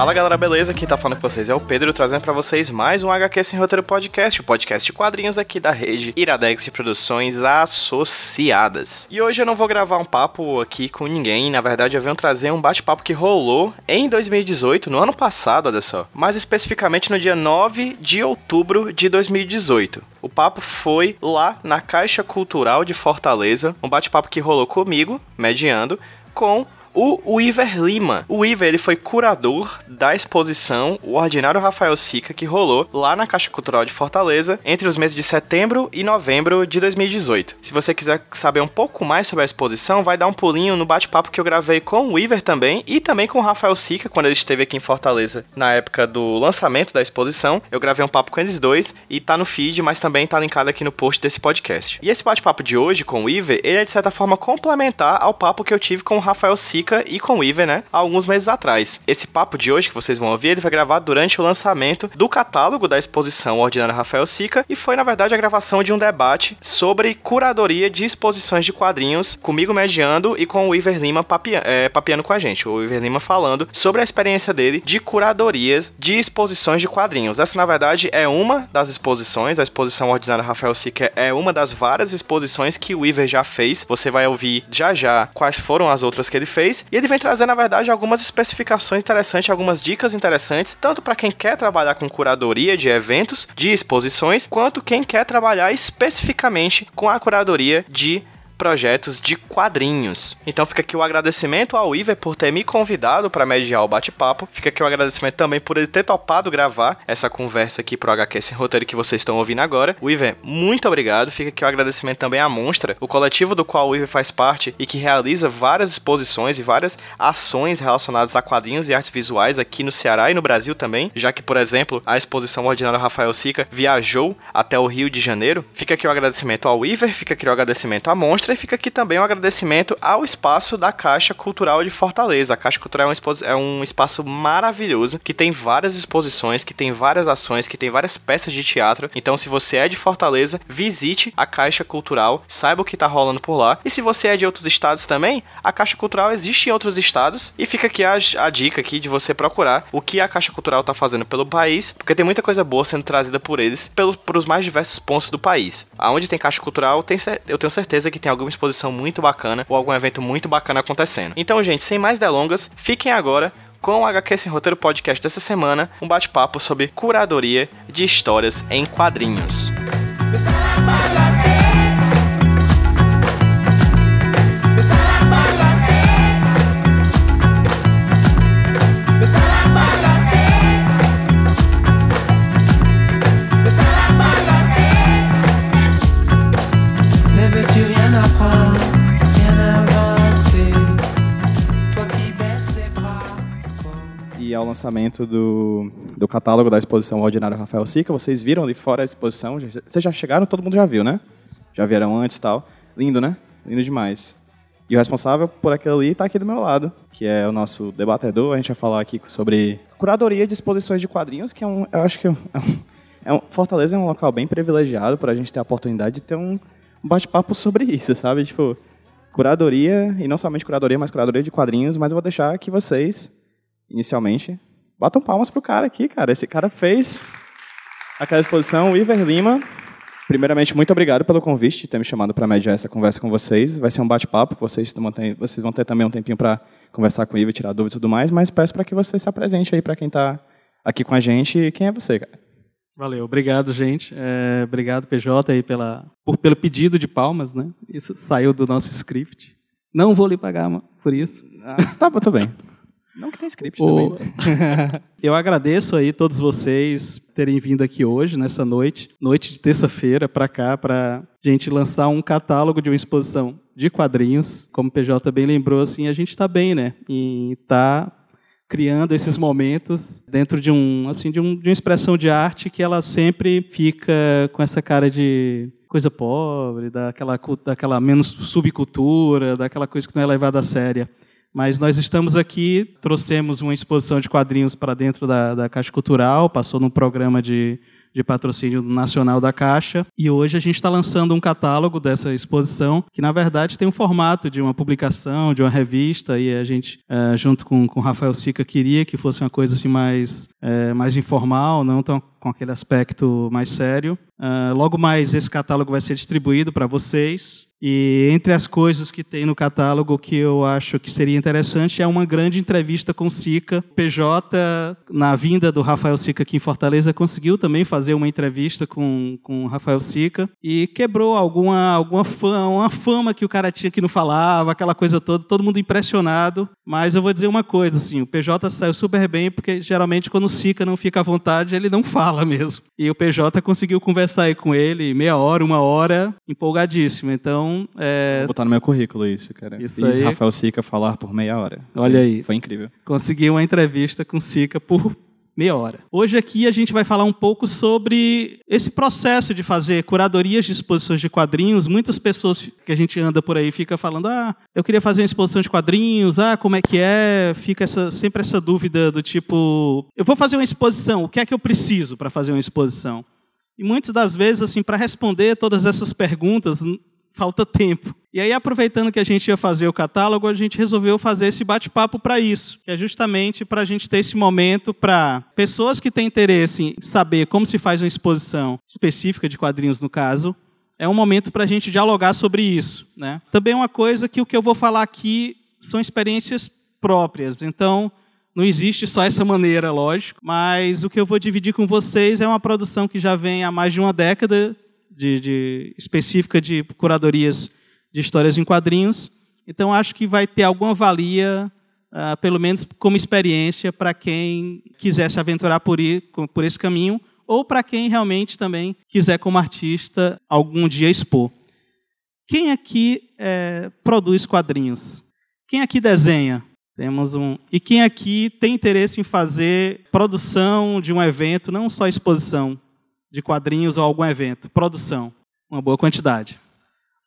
Fala galera, beleza? Quem tá falando com vocês é o Pedro, trazendo para vocês mais um HQ Sem Roteiro Podcast, o podcast de quadrinhos aqui da rede Iradex de Produções Associadas. E hoje eu não vou gravar um papo aqui com ninguém, na verdade eu venho trazer um bate-papo que rolou em 2018, no ano passado, olha só, mais especificamente no dia 9 de outubro de 2018. O papo foi lá na Caixa Cultural de Fortaleza, um bate-papo que rolou comigo, mediando, com o Weaver Lima. O Weaver ele foi curador da exposição O Ordinário Rafael Sica, que rolou lá na Caixa Cultural de Fortaleza entre os meses de setembro e novembro de 2018. Se você quiser saber um pouco mais sobre a exposição, vai dar um pulinho no bate-papo que eu gravei com o Weaver também e também com o Rafael Sica, quando ele esteve aqui em Fortaleza na época do lançamento da exposição. Eu gravei um papo com eles dois e tá no feed, mas também tá linkado aqui no post desse podcast. E esse bate-papo de hoje com o Weaver, ele é de certa forma complementar ao papo que eu tive com o Rafael Sica e com o Iver, né, há alguns meses atrás. Esse papo de hoje que vocês vão ouvir, ele foi gravado durante o lançamento do catálogo da exposição Ordinário Rafael Sica e foi, na verdade, a gravação de um debate sobre curadoria de exposições de quadrinhos, comigo mediando e com o Iver Lima papia é, papiando com a gente. O Iver Lima falando sobre a experiência dele de curadorias de exposições de quadrinhos. Essa, na verdade, é uma das exposições, a exposição Ordinário Rafael Sica é uma das várias exposições que o Iver já fez. Você vai ouvir já já quais foram as outras que ele fez e ele vem trazer, na verdade, algumas especificações interessantes, algumas dicas interessantes, tanto para quem quer trabalhar com curadoria de eventos, de exposições, quanto quem quer trabalhar especificamente com a curadoria de projetos de quadrinhos. Então fica aqui o agradecimento ao Iver por ter me convidado para mediar o bate-papo. Fica aqui o agradecimento também por ele ter topado gravar essa conversa aqui pro HQ Sem Roteiro que vocês estão ouvindo agora. O Iver, muito obrigado. Fica aqui o agradecimento também à Monstra, o coletivo do qual o Iver faz parte e que realiza várias exposições e várias ações relacionadas a quadrinhos e artes visuais aqui no Ceará e no Brasil também, já que, por exemplo, a exposição Ordinário Rafael Sica viajou até o Rio de Janeiro. Fica aqui o agradecimento ao Iver, fica aqui o agradecimento à Monstra e fica aqui também um agradecimento ao espaço da Caixa Cultural de Fortaleza. A Caixa Cultural é um, é um espaço maravilhoso que tem várias exposições, que tem várias ações, que tem várias peças de teatro. Então, se você é de Fortaleza, visite a Caixa Cultural, saiba o que está rolando por lá. E se você é de outros estados também, a Caixa Cultural existe em outros estados e fica aqui a, a dica aqui de você procurar o que a Caixa Cultural está fazendo pelo país, porque tem muita coisa boa sendo trazida por eles pelos, mais diversos pontos do país. Aonde tem Caixa Cultural, tem, eu tenho certeza que tem exposição muito bacana ou algum evento muito bacana acontecendo. Então, gente, sem mais delongas, fiquem agora com o HQ Sem Roteiro Podcast dessa semana, um bate-papo sobre curadoria de histórias em quadrinhos. Ao lançamento do, do catálogo da exposição Ordinário Rafael Sica. Vocês viram ali fora a exposição? Vocês já chegaram? Todo mundo já viu, né? Já vieram antes e tal. Lindo, né? Lindo demais. E o responsável por aquilo ali está aqui do meu lado, que é o nosso debatedor. A gente vai falar aqui sobre curadoria de exposições de quadrinhos, que é um, eu acho que é um, é um Fortaleza é um local bem privilegiado para a gente ter a oportunidade de ter um bate-papo sobre isso, sabe? Tipo, curadoria, e não somente curadoria, mas curadoria de quadrinhos, mas eu vou deixar que vocês inicialmente. Batam palmas pro cara aqui, cara. Esse cara fez aquela exposição, o Iver Lima. Primeiramente, muito obrigado pelo convite de ter me chamado para mediar essa conversa com vocês. Vai ser um bate-papo, vocês, vocês vão ter também um tempinho para conversar com o Iver, tirar dúvidas e tudo mais, mas peço para que você se apresente aí para quem está aqui com a gente. Quem é você, cara? Valeu, obrigado, gente. É, obrigado, PJ, aí pela, por, pelo pedido de palmas, né? Isso saiu do nosso script. Não vou lhe pagar por isso. Ah, tá, tudo bem. Não que tem script o... também. Eu agradeço aí todos vocês terem vindo aqui hoje, nessa noite, noite de terça-feira, para cá, para gente lançar um catálogo de uma exposição de quadrinhos. Como o PJ bem lembrou, assim, a gente está bem, né? E está criando esses momentos dentro de um assim de, um, de uma expressão de arte que ela sempre fica com essa cara de coisa pobre, daquela, daquela menos subcultura, daquela coisa que não é levada a séria. Mas nós estamos aqui, trouxemos uma exposição de quadrinhos para dentro da, da Caixa Cultural, passou num programa de de patrocínio nacional da Caixa. E hoje a gente está lançando um catálogo dessa exposição, que na verdade tem um formato de uma publicação, de uma revista, e a gente, é, junto com, com Rafael Sica, queria que fosse uma coisa assim mais, é, mais informal, não tão com aquele aspecto mais sério. Uh, logo mais esse catálogo vai ser distribuído para vocês. E entre as coisas que tem no catálogo que eu acho que seria interessante é uma grande entrevista com Sica. PJ, na vinda do Rafael Sica aqui em Fortaleza, conseguiu também fazer uma entrevista com, com o Rafael Sica e quebrou alguma, alguma fama, uma fama que o cara tinha que não falava, aquela coisa toda, todo mundo impressionado. Mas eu vou dizer uma coisa, assim, o PJ saiu super bem porque geralmente quando o Sica não fica à vontade, ele não fala mesmo. E o PJ conseguiu conversar aí com ele meia hora, uma hora, empolgadíssimo. Então, é... Vou botar no meu currículo isso, cara. Isso Fiz aí... Rafael Sica falar por meia hora. Olha aí. Foi incrível. Consegui uma entrevista com Sica por meia hora. Hoje aqui a gente vai falar um pouco sobre esse processo de fazer curadorias de exposições de quadrinhos. Muitas pessoas que a gente anda por aí fica falando: "Ah, eu queria fazer uma exposição de quadrinhos. Ah, como é que é?" Fica essa, sempre essa dúvida do tipo: "Eu vou fazer uma exposição, o que é que eu preciso para fazer uma exposição?" E muitas das vezes assim, para responder todas essas perguntas, falta tempo. E aí, aproveitando que a gente ia fazer o catálogo, a gente resolveu fazer esse bate-papo para isso, que é justamente para a gente ter esse momento para pessoas que têm interesse em saber como se faz uma exposição específica de quadrinhos, no caso, é um momento para a gente dialogar sobre isso. Né? Também uma coisa que o que eu vou falar aqui são experiências próprias, então não existe só essa maneira, lógico, mas o que eu vou dividir com vocês é uma produção que já vem há mais de uma década de, de, específica de curadorias de histórias em quadrinhos. Então, acho que vai ter alguma valia, uh, pelo menos como experiência, para quem quiser se aventurar por, ir, por esse caminho, ou para quem realmente também quiser, como artista, algum dia expor. Quem aqui é, produz quadrinhos? Quem aqui desenha? Temos um. E quem aqui tem interesse em fazer produção de um evento, não só exposição, de quadrinhos ou algum evento. Produção, uma boa quantidade.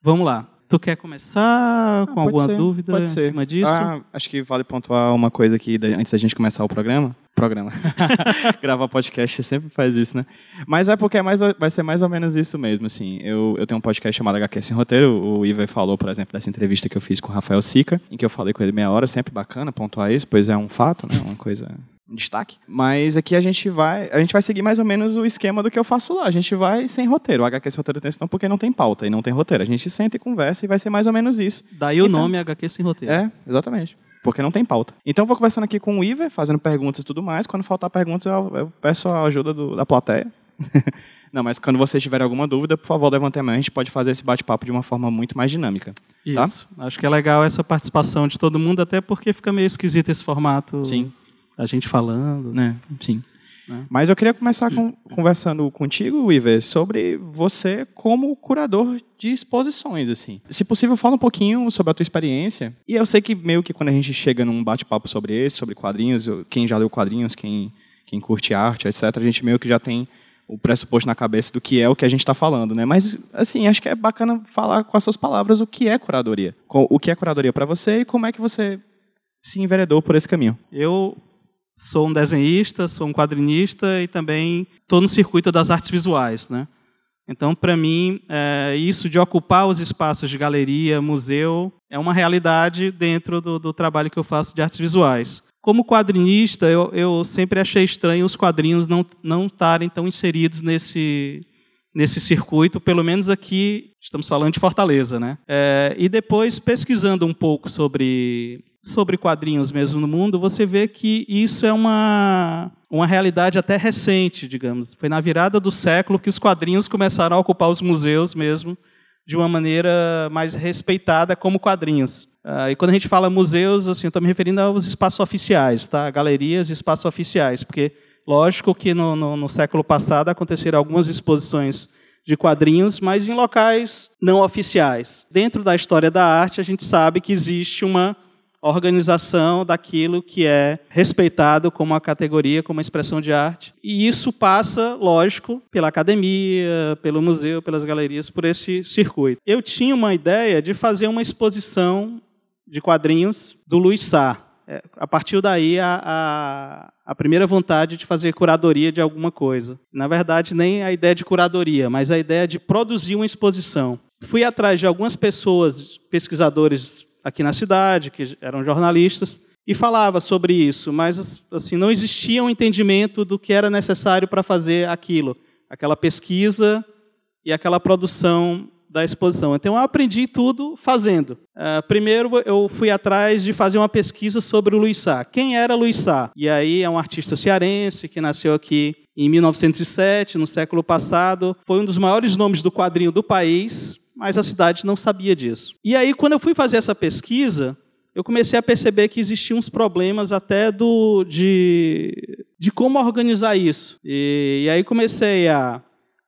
Vamos lá. Tu quer começar com ah, alguma ser, dúvida pode ser. em cima disso? Ah, acho que vale pontuar uma coisa aqui antes da gente começar o programa. Programa. Gravar podcast sempre faz isso, né? Mas é porque é mais, vai ser mais ou menos isso mesmo, assim. Eu, eu tenho um podcast chamado HQ Sem Roteiro. O Iver falou, por exemplo, dessa entrevista que eu fiz com o Rafael Sica, em que eu falei com ele meia hora. Sempre bacana pontuar isso, pois é um fato, né? Uma coisa destaque. Mas aqui a gente vai, a gente vai seguir mais ou menos o esquema do que eu faço lá. A gente vai sem roteiro. O HQ sem roteiro tem não porque não tem pauta e não tem roteiro. A gente senta e conversa e vai ser mais ou menos isso. Daí então, o nome HQ sem roteiro. É, exatamente. Porque não tem pauta. Então eu vou conversando aqui com o Iver, fazendo perguntas e tudo mais. Quando faltar perguntas, eu, eu peço a ajuda do, da plateia. não, mas quando vocês tiverem alguma dúvida, por favor, levantem a mão. A gente pode fazer esse bate-papo de uma forma muito mais dinâmica. Tá? Isso. Tá? Acho que é legal essa participação de todo mundo, até porque fica meio esquisito esse formato. Sim a gente falando. Né? Sim. Né? Mas eu queria começar com, conversando contigo, Iver, sobre você como curador de exposições, assim. Se possível, fala um pouquinho sobre a tua experiência. E eu sei que meio que quando a gente chega num bate-papo sobre esse, sobre quadrinhos, quem já leu quadrinhos, quem, quem curte arte, etc., a gente meio que já tem o pressuposto na cabeça do que é o que a gente está falando, né? Mas, assim, acho que é bacana falar com as suas palavras o que é curadoria. O que é curadoria para você e como é que você se enveredou por esse caminho. Eu sou um desenhista, sou um quadrinista e também estou no circuito das artes visuais, né? Então, para mim, é, isso de ocupar os espaços de galeria, museu, é uma realidade dentro do, do trabalho que eu faço de artes visuais. Como quadrinista, eu, eu sempre achei estranho os quadrinhos não não estarem tão inseridos nesse nesse circuito, pelo menos aqui estamos falando de Fortaleza, né? É, e depois pesquisando um pouco sobre sobre quadrinhos mesmo no mundo, você vê que isso é uma, uma realidade até recente, digamos. Foi na virada do século que os quadrinhos começaram a ocupar os museus mesmo de uma maneira mais respeitada como quadrinhos. Uh, e quando a gente fala museus, assim, estou me referindo aos espaços oficiais, tá? galerias e espaços oficiais, porque lógico que no, no, no século passado aconteceram algumas exposições de quadrinhos, mas em locais não oficiais. Dentro da história da arte, a gente sabe que existe uma organização daquilo que é respeitado como uma categoria, como uma expressão de arte. E isso passa, lógico, pela academia, pelo museu, pelas galerias, por esse circuito. Eu tinha uma ideia de fazer uma exposição de quadrinhos do Luiz Sá. é, a partir daí a, a, a, primeira vontade de fazer curadoria de alguma coisa. Na verdade, nem a ideia de curadoria, mas a ideia de produzir uma exposição. Fui atrás de algumas pessoas, pesquisadores aqui na cidade, que eram jornalistas, e falava sobre isso, mas assim não existia um entendimento do que era necessário para fazer aquilo, aquela pesquisa e aquela produção da exposição. Então eu aprendi tudo fazendo. Uh, primeiro eu fui atrás de fazer uma pesquisa sobre o Luiz Sá. Quem era Luiz Sá? E aí é um artista cearense que nasceu aqui em 1907, no século passado. Foi um dos maiores nomes do quadrinho do país, mas a cidade não sabia disso. E aí quando eu fui fazer essa pesquisa, eu comecei a perceber que existiam uns problemas até do de, de como organizar isso. E, e aí comecei a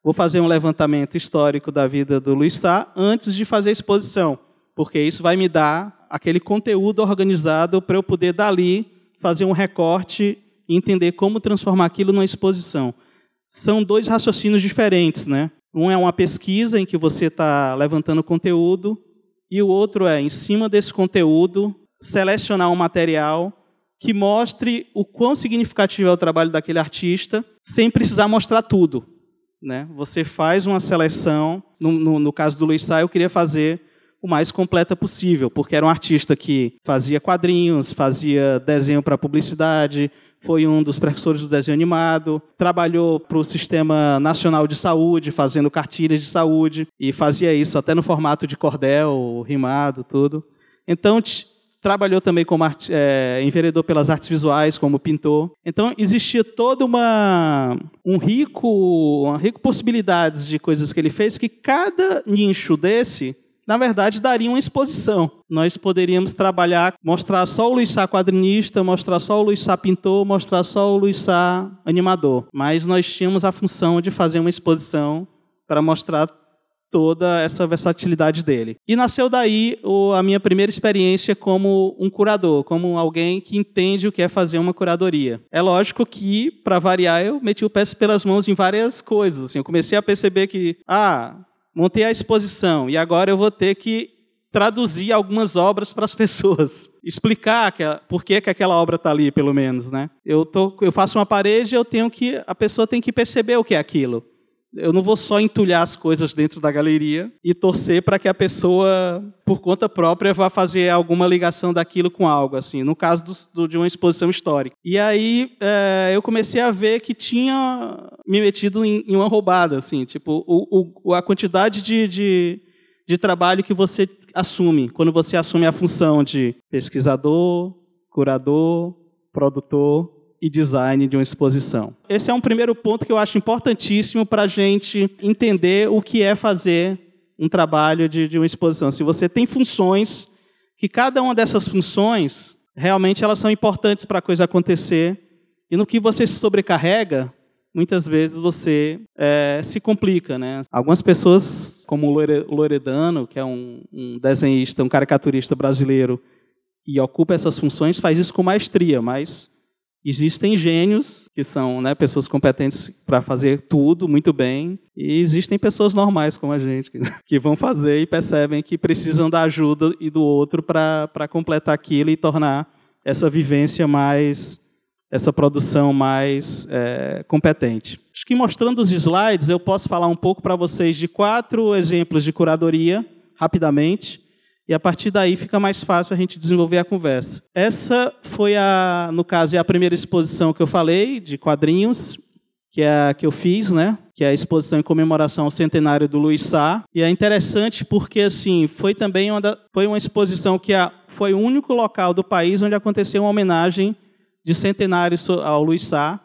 vou fazer um levantamento histórico da vida do Luiz Sá antes de fazer a exposição, porque isso vai me dar aquele conteúdo organizado para eu poder dali fazer um recorte e entender como transformar aquilo numa exposição. São dois raciocínios diferentes, né? Um é uma pesquisa em que você está levantando conteúdo e o outro é, em cima desse conteúdo, selecionar um material que mostre o quão significativo é o trabalho daquele artista, sem precisar mostrar tudo. Né? Você faz uma seleção, no, no, no caso do Luiz Sá, eu queria fazer o mais completa possível, porque era um artista que fazia quadrinhos, fazia desenho para publicidade, foi um dos precursores do desenho animado, trabalhou para o Sistema Nacional de Saúde, fazendo cartilhas de saúde, e fazia isso até no formato de cordel, rimado, tudo. Então, trabalhou também como art, é, pelas artes visuais, como pintor. Então existia toda uma um rico, uma rico possibilidades de coisas que ele fez que cada nicho desse na verdade, daria uma exposição. Nós poderíamos trabalhar, mostrar só o Luiz Sá quadrinista, mostrar só o Luiz Sá pintor, mostrar só o Luiz Sá animador. Mas nós tínhamos a função de fazer uma exposição para mostrar toda essa versatilidade dele. E nasceu daí a minha primeira experiência como um curador, como alguém que entende o que é fazer uma curadoria. É lógico que, para variar, eu meti o pé pelas mãos em várias coisas. Assim, eu comecei a perceber que, ah, montei a exposição e agora eu vou ter que traduzir algumas obras para as pessoas, explicar que, por que, que aquela obra está ali, pelo menos, né? Eu, tô, eu faço uma parede, eu tenho que, a pessoa tem que perceber o que é aquilo. Eu não vou só entulhar as coisas dentro da galeria e torcer para que a pessoa, por conta própria, vá fazer alguma ligação daquilo com algo, assim. No caso do, do, de uma exposição histórica. E aí é, eu comecei a ver que tinha me metido em, em uma roubada, assim. Tipo, o, o, a quantidade de, de, de trabalho que você assume quando você assume a função de pesquisador, curador, produtor e design de uma exposição. Esse é um primeiro ponto que eu acho importantíssimo para a gente entender o que é fazer um trabalho de, de uma exposição. Se você tem funções, que cada uma dessas funções, realmente elas são importantes para a coisa acontecer, e no que você se sobrecarrega, muitas vezes você é, se complica. Né? Algumas pessoas, como o Loredano, que é um, um desenhista, um caricaturista brasileiro, e ocupa essas funções, faz isso com maestria, mas Existem gênios, que são né, pessoas competentes para fazer tudo muito bem, e existem pessoas normais como a gente, que vão fazer e percebem que precisam da ajuda e do outro para completar aquilo e tornar essa vivência mais, essa produção mais é, competente. Acho que mostrando os slides, eu posso falar um pouco para vocês de quatro exemplos de curadoria, rapidamente, e a partir daí fica mais fácil a gente desenvolver a conversa. Essa foi a, no caso, é a primeira exposição que eu falei de quadrinhos, que é a que eu fiz, né? Que é a exposição em comemoração ao centenário do Luiz Sá. E é interessante porque assim foi também uma da, foi uma exposição que a, foi o único local do país onde aconteceu uma homenagem de centenário ao Luiz Sá.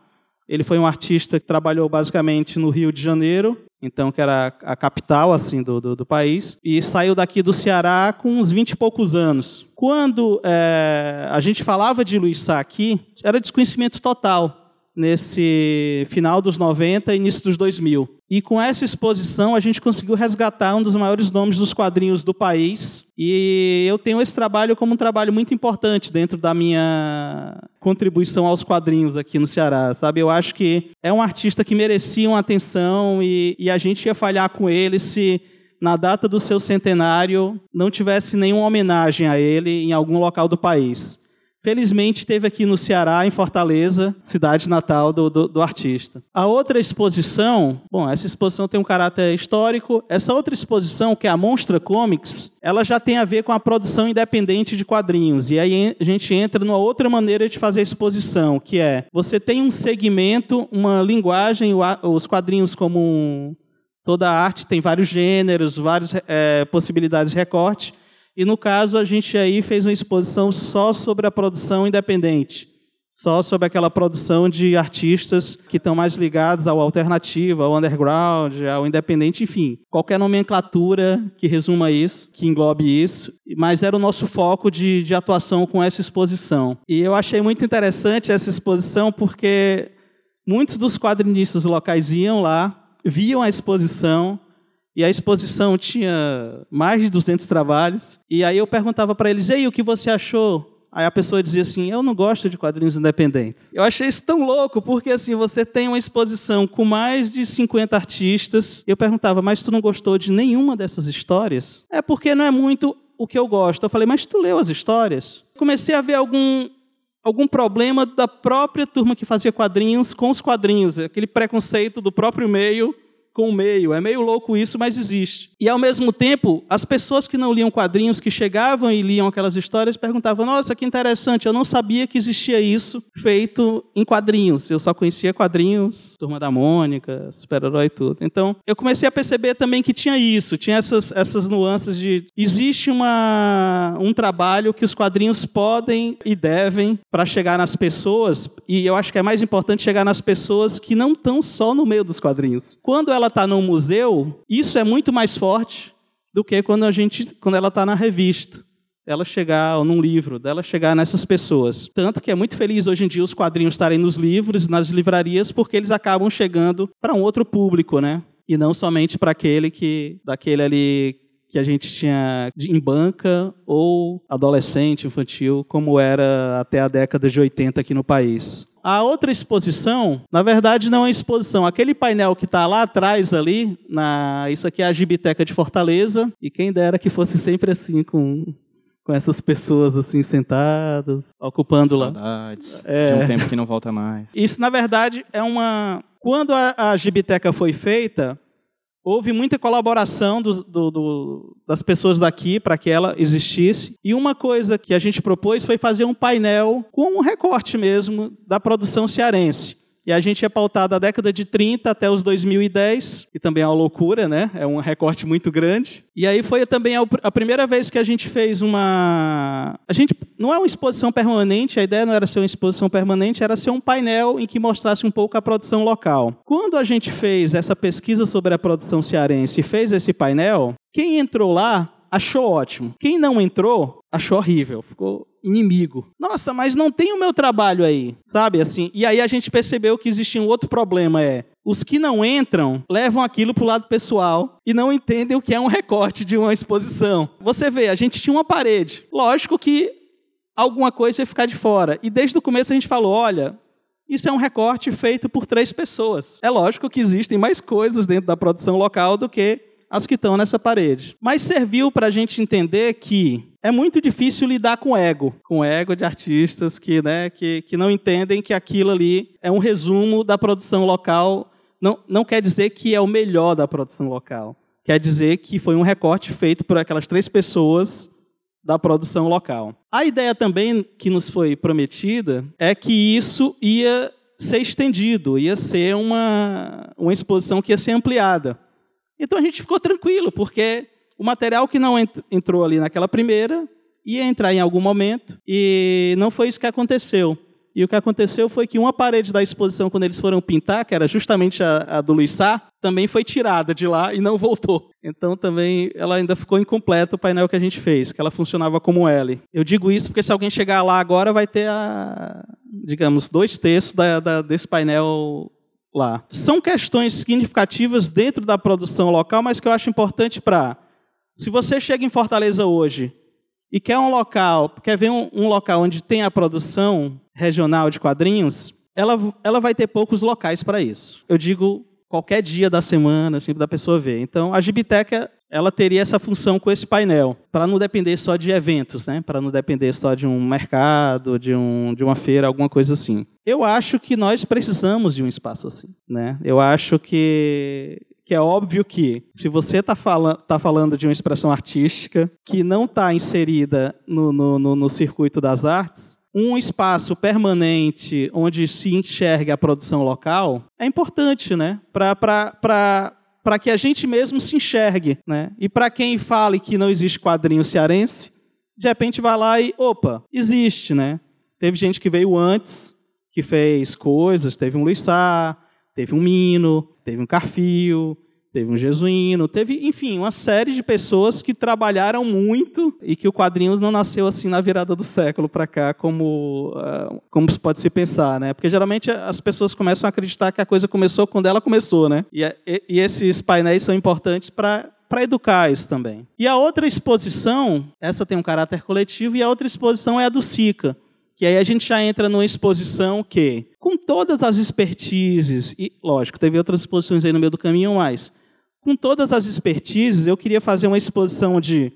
Ele foi um artista que trabalhou basicamente no Rio de Janeiro então que era a capital assim do, do, do, país, e saiu daqui do Ceará com uns 20 e poucos anos. Quando é, a gente falava de Luiz Sá aqui, era desconhecimento total nesse final dos 90 e início dos 2000. E com essa exposição a gente conseguiu resgatar um dos maiores nomes dos quadrinhos do país. E eu tenho esse trabalho como um trabalho muito importante dentro da minha contribuição aos quadrinhos aqui no Ceará, sabe? Eu acho que é um artista que merecia uma atenção e, e a gente ia falhar com ele se na data do seu centenário não tivesse nenhuma homenagem a ele em algum local do país. Felizmente teve aqui no Ceará, em Fortaleza, cidade natal do, do, do, artista. A outra exposição, bom, essa exposição tem um caráter histórico. Essa outra exposição, que é a Monstra Comics, ela já tem a ver com a produção independente de quadrinhos. E aí a gente entra numa outra maneira de fazer a exposição, que é você tem um segmento, uma linguagem, os quadrinhos como toda arte tem vários gêneros, várias é, possibilidades de recorte. E no caso, a gente aí fez uma exposição só sobre a produção independente, só sobre aquela produção de artistas que estão mais ligados ao alternativo, ao underground, ao independente, enfim, qualquer nomenclatura que resuma isso, que englobe isso. Mas era o nosso foco de, de atuação com essa exposição. E eu achei muito interessante essa exposição porque muitos dos quadrinistas locais iam lá, viam a exposição e a exposição tinha mais de 200 trabalhos. E aí eu perguntava para eles: "Ei, o que você achou?" Aí a pessoa dizia assim: "Eu não gosto de quadrinhos independentes". Eu achei isso tão louco, porque assim, você tem uma exposição com mais de 50 artistas. Eu perguntava: "Mas tu não gostou de nenhuma dessas histórias?" É porque não é muito o que eu gosto. Eu falei: "Mas tu leu as histórias?" Comecei a ver algum algum problema da própria turma que fazia quadrinhos com os quadrinhos, aquele preconceito do próprio meio com o meio. É meio louco isso, mas existe. E ao mesmo tempo, as pessoas que não liam quadrinhos, que chegavam e liam aquelas histórias, perguntavam: Nossa, que interessante, eu não sabia que existia isso feito em quadrinhos. Eu só conhecia quadrinhos, Turma da Mônica, Super-Herói e tudo. Então, eu comecei a perceber também que tinha isso, tinha essas, essas nuances de. Existe uma, um trabalho que os quadrinhos podem e devem para chegar nas pessoas, e eu acho que é mais importante chegar nas pessoas que não estão só no meio dos quadrinhos. Quando ela está no museu, isso é muito mais forte do que quando a gente, quando ela está na revista. Ela chegar, ou num livro, dela chegar nessas pessoas. Tanto que é muito feliz hoje em dia os quadrinhos estarem nos livros, nas livrarias, porque eles acabam chegando para um outro público, né? E não somente para aquele que, daquele ali que a gente tinha em banca ou adolescente, infantil, como era até a década de 80 aqui no país. A outra exposição, na verdade, não é exposição. Aquele painel que está lá atrás ali, na, isso aqui é a Gibiteca de Fortaleza, e quem dera que fosse sempre assim, com, com essas pessoas assim sentadas, ocupando Saudades lá. É. De um tempo que não volta mais. Isso, na verdade, é uma. Quando a, a Gibiteca foi feita, Houve muita colaboração do, do, do, das pessoas daqui para que ela existisse. E uma coisa que a gente propôs foi fazer um painel com um recorte mesmo da produção cearense. E a gente é pautado da década de 30 até os 2010, que também é uma loucura, né? É um recorte muito grande. E aí foi também a primeira vez que a gente fez uma. A gente não é uma exposição permanente, a ideia não era ser uma exposição permanente, era ser um painel em que mostrasse um pouco a produção local. Quando a gente fez essa pesquisa sobre a produção cearense e fez esse painel, quem entrou lá achou ótimo. Quem não entrou, achou horrível. Ficou inimigo. Nossa, mas não tem o meu trabalho aí, sabe? Assim. E aí a gente percebeu que existia um outro problema, é os que não entram levam aquilo para o lado pessoal e não entendem o que é um recorte de uma exposição. Você vê, a gente tinha uma parede. Lógico que alguma coisa ia ficar de fora. E desde o começo a gente falou: olha, isso é um recorte feito por três pessoas. É lógico que existem mais coisas dentro da produção local do que as que estão nessa parede. Mas serviu para a gente entender que é muito difícil lidar com ego, com ego de artistas que, né, que, que não entendem que aquilo ali é um resumo da produção local. Não, não quer dizer que é o melhor da produção local. Quer dizer que foi um recorte feito por aquelas três pessoas da produção local. A ideia também que nos foi prometida é que isso ia ser estendido, ia ser uma, uma exposição que ia ser ampliada. Então a gente ficou tranquilo, porque o material que não entrou ali naquela primeira ia entrar em algum momento, e não foi isso que aconteceu. E o que aconteceu foi que uma parede da exposição, quando eles foram pintar, que era justamente a, a do Luiz Sá, também foi tirada de lá e não voltou. Então também ela ainda ficou incompleta o painel que a gente fez, que ela funcionava como L. Eu digo isso porque se alguém chegar lá agora vai ter a, digamos, dois terços da, da, desse painel lá. São questões significativas dentro da produção local, mas que eu acho importante para. Se você chega em Fortaleza hoje e quer um local, quer ver um, um, local onde tem a produção regional de quadrinhos, ela, ela vai ter poucos locais para isso. Eu digo qualquer dia da semana, assim, da pessoa ver. Então, a Gibiteca ela teria essa função com esse painel, para não depender só de eventos, né? Para não depender só de um mercado, de, um, de uma feira, alguma coisa assim. Eu acho que nós precisamos de um espaço assim, né? Eu acho que que é óbvio que, se você está fala, tá falando de uma expressão artística que não está inserida no, no, no, no circuito das artes, um espaço permanente onde se enxergue a produção local é importante, né? Para que a gente mesmo se enxergue, né? E para quem fale que não existe quadrinho cearense, de repente vai lá e, opa, existe, né? Teve gente que veio antes, que fez coisas, teve um Luiz Sá, teve um Mino, teve um Carfio, teve um Jesuíno, teve, enfim, uma série de pessoas que trabalharam muito e que o quadrinhos não nasceu assim na virada do século para cá, como, uh, como pode se pensar, né? Porque geralmente as pessoas começam a acreditar que a coisa começou quando ela começou, né? E, e, e esses painéis são importantes para para educar isso também. E a outra exposição, essa tem um caráter coletivo, e a outra exposição é a do SICA, que aí a gente já entra numa exposição que, com todas as expertises, e lógico, teve outras exposições aí no meio do caminho, mas com todas as expertises, eu queria fazer uma exposição de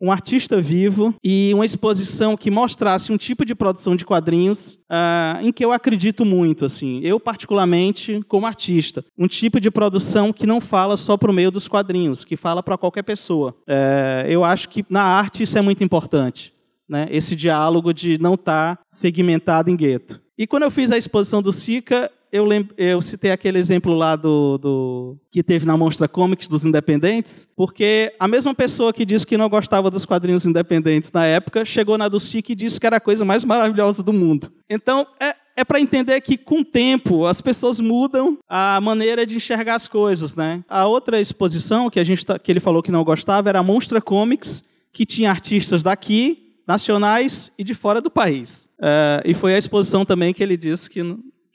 um artista vivo e uma exposição que mostrasse um tipo de produção de quadrinhos uh, em que eu acredito muito, assim, eu particularmente como artista, um tipo de produção que não fala só para o meio dos quadrinhos, que fala para qualquer pessoa. Uh, eu acho que na arte isso é muito importante né, esse diálogo de não estar tá segmentado em gueto. E quando eu fiz a exposição do Sica, eu, eu citei aquele exemplo lá do, do, que teve na Monstra Comics dos independentes, porque a mesma pessoa que disse que não gostava dos quadrinhos independentes na época chegou na do Sica e disse que era a coisa mais maravilhosa do mundo. Então, é, é para entender que, com o tempo, as pessoas mudam a maneira de enxergar as coisas, né? A outra exposição que, a gente tá, que ele falou que não gostava era a Monstra Comics, que tinha artistas daqui nacionais e de fora do país. Uh, e foi a exposição também que ele disse que,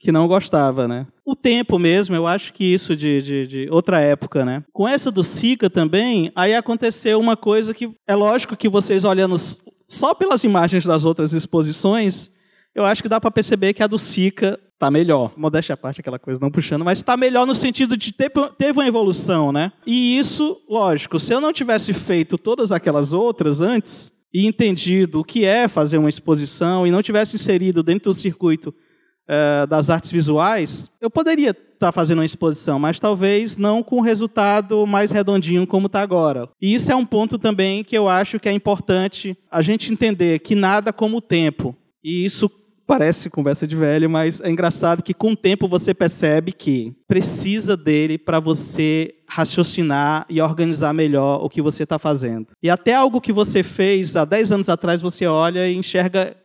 que não gostava, né? O tempo mesmo, eu acho que isso de, de, de, outra época, né? Com essa do Sica também, aí aconteceu uma coisa que é lógico que vocês olhando só pelas imagens das outras exposições, eu acho que dá para perceber que a do Sica tá melhor. Modéstia à parte, aquela coisa não puxando, mas está melhor no sentido de ter teve uma evolução, né? E isso, lógico, se eu não tivesse feito todas aquelas outras antes, e entendido o que é fazer uma exposição e não tivesse inserido dentro do circuito uh, das artes visuais, eu poderia estar tá fazendo uma exposição, mas talvez não com o resultado mais redondinho como está agora. E isso é um ponto também que eu acho que é importante a gente entender que nada como o tempo. E isso parece conversa de velho, mas é engraçado que com o tempo você percebe que precisa dele para você raciocinar e organizar melhor o que você está fazendo. E até algo que você fez há 10 anos atrás, você olha e enxerga.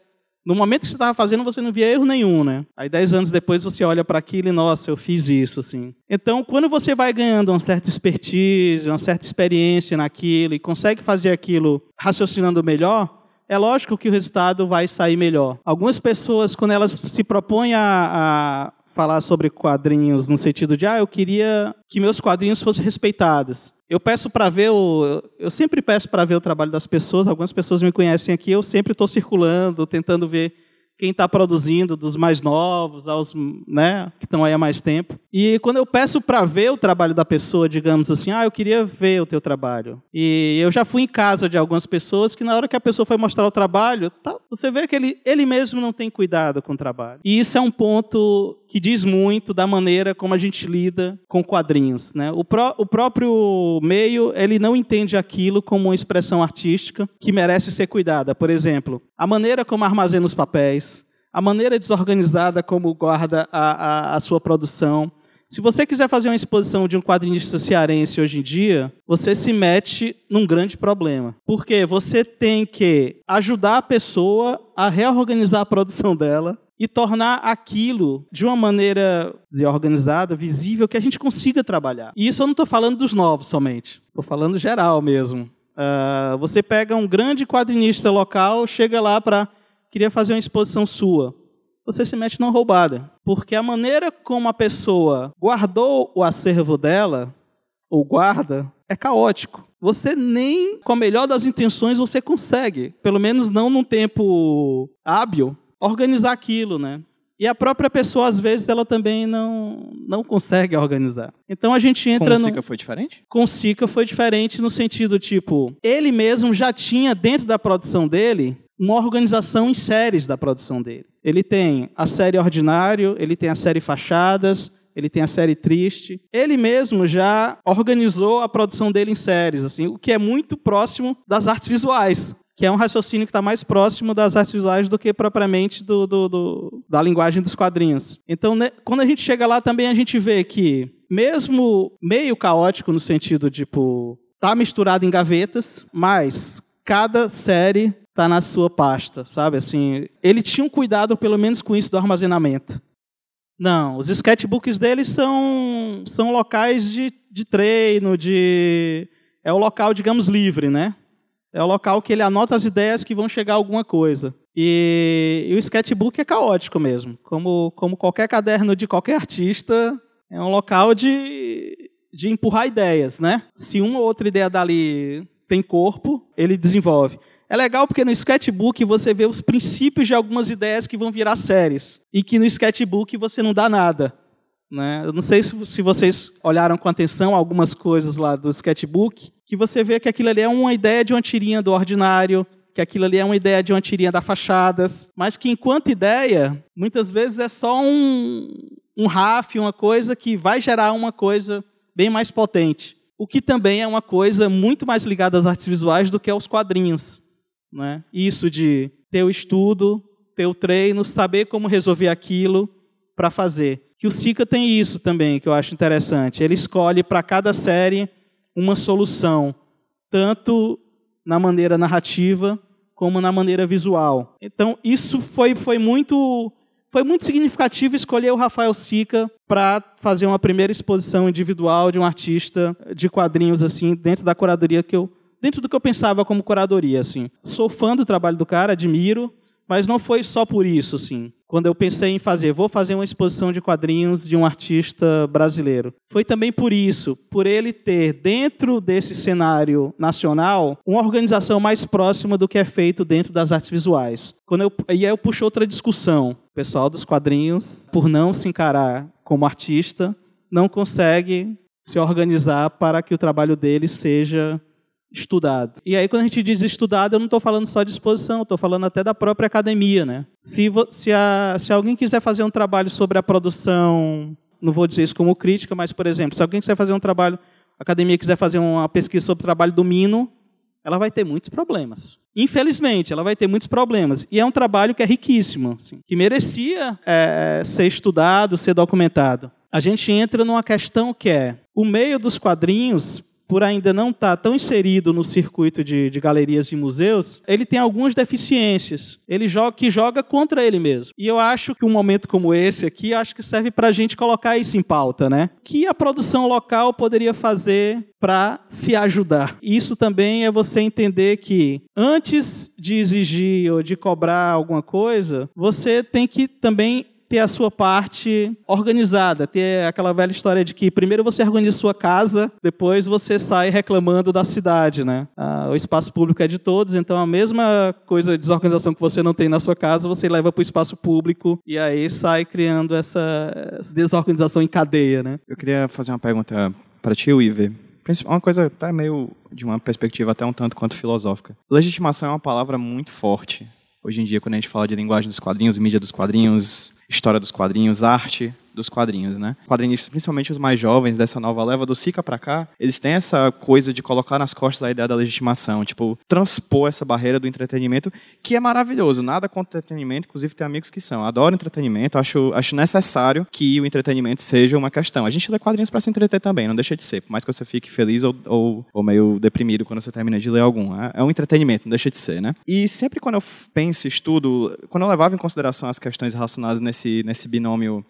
No momento que você estava fazendo, você não via erro nenhum, né? Aí, dez anos depois, você olha para aquilo e, nossa, eu fiz isso, assim. Então, quando você vai ganhando uma certa expertise, uma certa experiência naquilo e consegue fazer aquilo raciocinando melhor, é lógico que o resultado vai sair melhor. Algumas pessoas, quando elas se propõem a, a falar sobre quadrinhos no sentido de, ah, eu queria que meus quadrinhos fossem respeitados. Eu peço para ver o, eu sempre peço para ver o trabalho das pessoas. Algumas pessoas me conhecem aqui, eu sempre estou circulando, tentando ver quem está produzindo, dos mais novos aos né, que estão aí há mais tempo. E quando eu peço para ver o trabalho da pessoa, digamos assim, ah, eu queria ver o teu trabalho. E eu já fui em casa de algumas pessoas que na hora que a pessoa foi mostrar o trabalho, tá, você vê que ele, ele mesmo não tem cuidado com o trabalho. E isso é um ponto que diz muito da maneira como a gente lida com quadrinhos. Né? O, pró o próprio meio ele não entende aquilo como uma expressão artística que merece ser cuidada. Por exemplo, a maneira como armazena os papéis, a maneira desorganizada como guarda a, a, a sua produção. Se você quiser fazer uma exposição de um quadrinista cearense hoje em dia, você se mete num grande problema. Porque você tem que ajudar a pessoa a reorganizar a produção dela, e tornar aquilo de uma maneira organizada, visível, que a gente consiga trabalhar. E isso eu não estou falando dos novos somente, estou falando geral mesmo. Uh, você pega um grande quadrinista local, chega lá para queria fazer uma exposição sua. Você se mete numa roubada, porque a maneira como a pessoa guardou o acervo dela ou guarda é caótico. Você nem com a melhor das intenções você consegue, pelo menos não num tempo hábil, organizar aquilo, né? E a própria pessoa, às vezes, ela também não, não consegue organizar. Então a gente entra Com o no. Sica foi diferente? Com o Sica foi diferente no sentido, tipo, ele mesmo já tinha dentro da produção dele uma organização em séries da produção dele. Ele tem a série Ordinário, ele tem a série Fachadas, ele tem a série Triste. Ele mesmo já organizou a produção dele em séries, assim, o que é muito próximo das artes visuais que é um raciocínio que está mais próximo das artes visuais do que propriamente do, do, do da linguagem dos quadrinhos. Então, né, quando a gente chega lá, também a gente vê que, mesmo meio caótico no sentido de, tipo, tá misturado em gavetas, mas cada série está na sua pasta, sabe? Assim, ele tinha um cuidado, pelo menos, com isso do armazenamento. Não, os sketchbooks dele são, são locais de, de treino, de é o local, digamos, livre, né? É o local que ele anota as ideias que vão chegar a alguma coisa. E, e, o sketchbook é caótico mesmo. Como, como qualquer caderno de qualquer artista, é um local de, de empurrar ideias, né? Se uma ou outra ideia dali tem corpo, ele desenvolve. É legal porque no sketchbook você vê os princípios de algumas ideias que vão virar séries. E que no sketchbook você não dá nada. Né? Eu não sei se, se vocês olharam com atenção algumas coisas lá do sketchbook, que você vê que aquilo ali é uma ideia de uma tirinha do ordinário, que aquilo ali é uma ideia de uma tirinha da Fachadas, mas que enquanto ideia, muitas vezes é só um, um RAF, uma coisa que vai gerar uma coisa bem mais potente. O que também é uma coisa muito mais ligada às artes visuais do que aos quadrinhos. Né? Isso de ter o estudo, ter o treino, saber como resolver aquilo para fazer. Que o Sica tem isso também, que eu acho interessante. Ele escolhe para cada série uma solução, tanto na maneira narrativa como na maneira visual. Então, isso foi, foi muito foi muito significativo escolher o Rafael Sica para fazer uma primeira exposição individual de um artista de quadrinhos assim dentro da curadoria que eu dentro do que eu pensava como curadoria assim. Sou fã do trabalho do cara, admiro, mas não foi só por isso, assim. Quando eu pensei em fazer, vou fazer uma exposição de quadrinhos de um artista brasileiro. Foi também por isso, por ele ter dentro desse cenário nacional uma organização mais próxima do que é feito dentro das artes visuais. Quando eu, e aí eu puxo outra discussão. O pessoal dos quadrinhos, por não se encarar como artista, não consegue se organizar para que o trabalho dele seja estudado. E aí, quando a gente diz estudado, eu não estou falando só de exposição, estou falando até da própria academia. Né? Se, se, a, se alguém quiser fazer um trabalho sobre a produção, não vou dizer isso como crítica, mas, por exemplo, se alguém quiser fazer um trabalho, a academia quiser fazer uma pesquisa sobre o trabalho do Mino, ela vai ter muitos problemas. Infelizmente, ela vai ter muitos problemas. E é um trabalho que é riquíssimo, assim, que merecia é, ser estudado, ser documentado. A gente entra numa questão que é o meio dos quadrinhos por ainda não estar tá tão inserido no circuito de, de, galerias e museus, ele tem algumas deficiências. Ele joga que joga contra ele mesmo. E eu acho que um momento como esse aqui, acho que serve para a gente colocar isso em pauta, né? Que a produção local poderia fazer para se ajudar? Isso também é você entender que antes de exigir ou de cobrar alguma coisa, você tem que também ter a sua parte organizada, ter aquela velha história de que primeiro você organiza sua casa, depois você sai reclamando da cidade, né? Ah, o espaço público é de todos, então a mesma coisa de desorganização que você não tem na sua casa, você leva para o espaço público e aí sai criando essa, desorganização em cadeia, né? Eu queria fazer uma pergunta para ti, Iver. Uma coisa até meio de uma perspectiva até um tanto quanto filosófica. Legitimação é uma palavra muito forte hoje em dia quando a gente fala de linguagem dos quadrinhos, mídia dos quadrinhos, história dos quadrinhos, arte dos quadrinhos, né? Quadrinistas, principalmente os mais jovens dessa nova leva do Sica para cá, eles têm essa coisa de colocar nas costas a ideia da legitimação, tipo, transpor essa barreira do entretenimento, que é maravilhoso, nada contra entretenimento, inclusive tem amigos que são, adoro entretenimento, acho, acho necessário que o entretenimento seja uma questão. A gente lê quadrinhos para se entreter também, não deixa de ser, por mais que você fique feliz ou, ou, ou meio deprimido quando você termina de ler algum. É, é um entretenimento, não deixa de ser, né? E sempre quando eu penso, estudo, quando eu levava em consideração as questões relacionadas nesse nesse, nesse binômio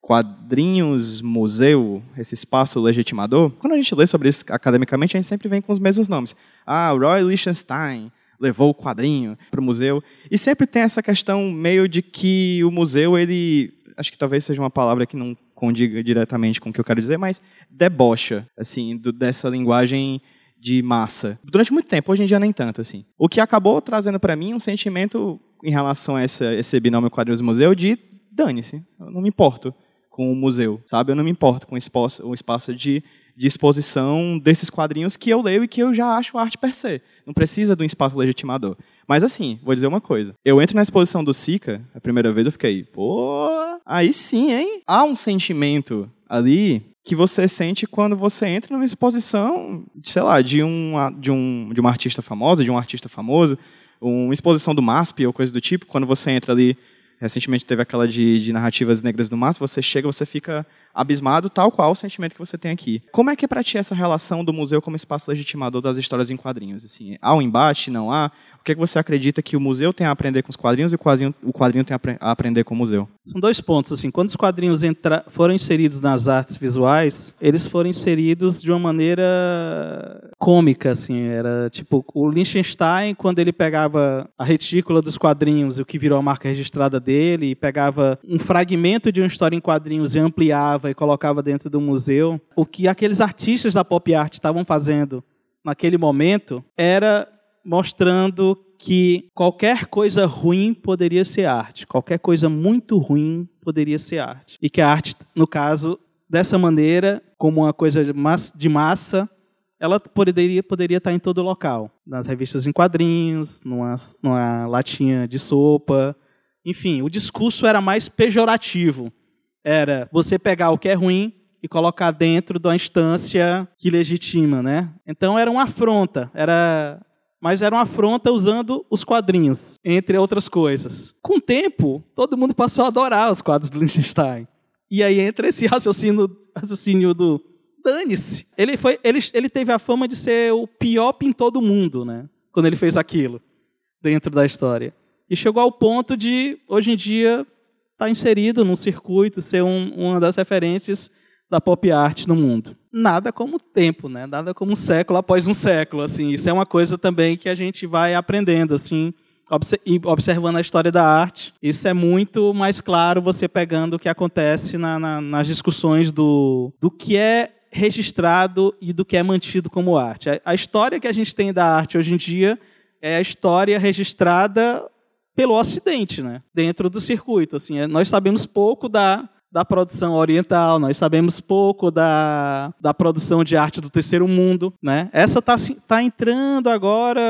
quadrinhos, museu, esse espaço legitimador, quando a gente lê sobre isso academicamente, a gente sempre vem com os mesmos nomes. Ah, Roy Lichtenstein levou o quadrinho para o museu. E sempre tem essa questão meio de que o museu, ele, acho que talvez seja uma palavra que não condiga diretamente com o que eu quero dizer, mas debocha, assim, do, dessa linguagem de massa. Durante muito tempo, hoje em dia nem tanto, assim. O que acabou trazendo para mim um sentimento em relação a essa, esse binômio quadrinhos museu de dane-se, eu não me importo com o museu, sabe? Eu não me importo com o espaço, o espaço de, de exposição desses quadrinhos que eu leio e que eu já acho arte per se. Não precisa de um espaço legitimador. Mas assim, vou dizer uma coisa. Eu entro na exposição do Sica, a primeira vez eu fiquei, pô, aí sim, hein? Há um sentimento ali que você sente quando você entra numa exposição, sei lá, de, um, de, um, de uma artista famosa, de um artista famoso, uma exposição do MASP ou coisa do tipo, quando você entra ali, recentemente teve aquela de, de narrativas negras do MASP, você chega, você fica abismado, tal qual o sentimento que você tem aqui. Como é que é para ti essa relação do museu como espaço legitimador das histórias em quadrinhos? Assim, há um embate, não há? O que, é que você acredita que o museu tem a aprender com os quadrinhos e o quadrinho, o quadrinho tem a aprender com o museu? São dois pontos. assim. Quando os quadrinhos entra, foram inseridos nas artes visuais, eles foram inseridos de uma maneira cômica. Assim. Era tipo o Liechtenstein, quando ele pegava a retícula dos quadrinhos, o que virou a marca registrada dele, e pegava um fragmento de uma história em quadrinhos e ampliava e colocava dentro do museu. O que aqueles artistas da pop art estavam fazendo naquele momento era mostrando que qualquer coisa ruim poderia ser arte, qualquer coisa muito ruim poderia ser arte. E que a arte, no caso, dessa maneira, como uma coisa de massa, ela poderia, poderia estar em todo local. Nas revistas em quadrinhos, numa, numa latinha de sopa. Enfim, o discurso era mais pejorativo. Era você pegar o que é ruim e colocar dentro da instância que legitima, né? Então era uma afronta, era mas era uma afronta usando os quadrinhos, entre outras coisas. Com o tempo, todo mundo passou a adorar os quadros do Liechtenstein. E aí entra esse raciocínio, raciocínio do dane-se. Ele, foi, ele, ele teve a fama de ser o pior pintor do mundo, né? Quando ele fez aquilo, dentro da história. E chegou ao ponto de, hoje em dia, estar tá inserido num circuito, ser um, uma das referências da pop art no mundo. Nada como tempo, né? Nada como um século após um século, assim. Isso é uma coisa também que a gente vai aprendendo, assim, observando a história da arte. Isso é muito mais claro você pegando o que acontece na, na, nas discussões do, do que é registrado e do que é mantido como arte. A, a história que a gente tem da arte hoje em dia é a história registrada pelo Ocidente, né? dentro do circuito. Assim, é, nós sabemos pouco da da produção oriental, nós sabemos pouco da, da produção de arte do terceiro mundo. Né? Essa está tá entrando agora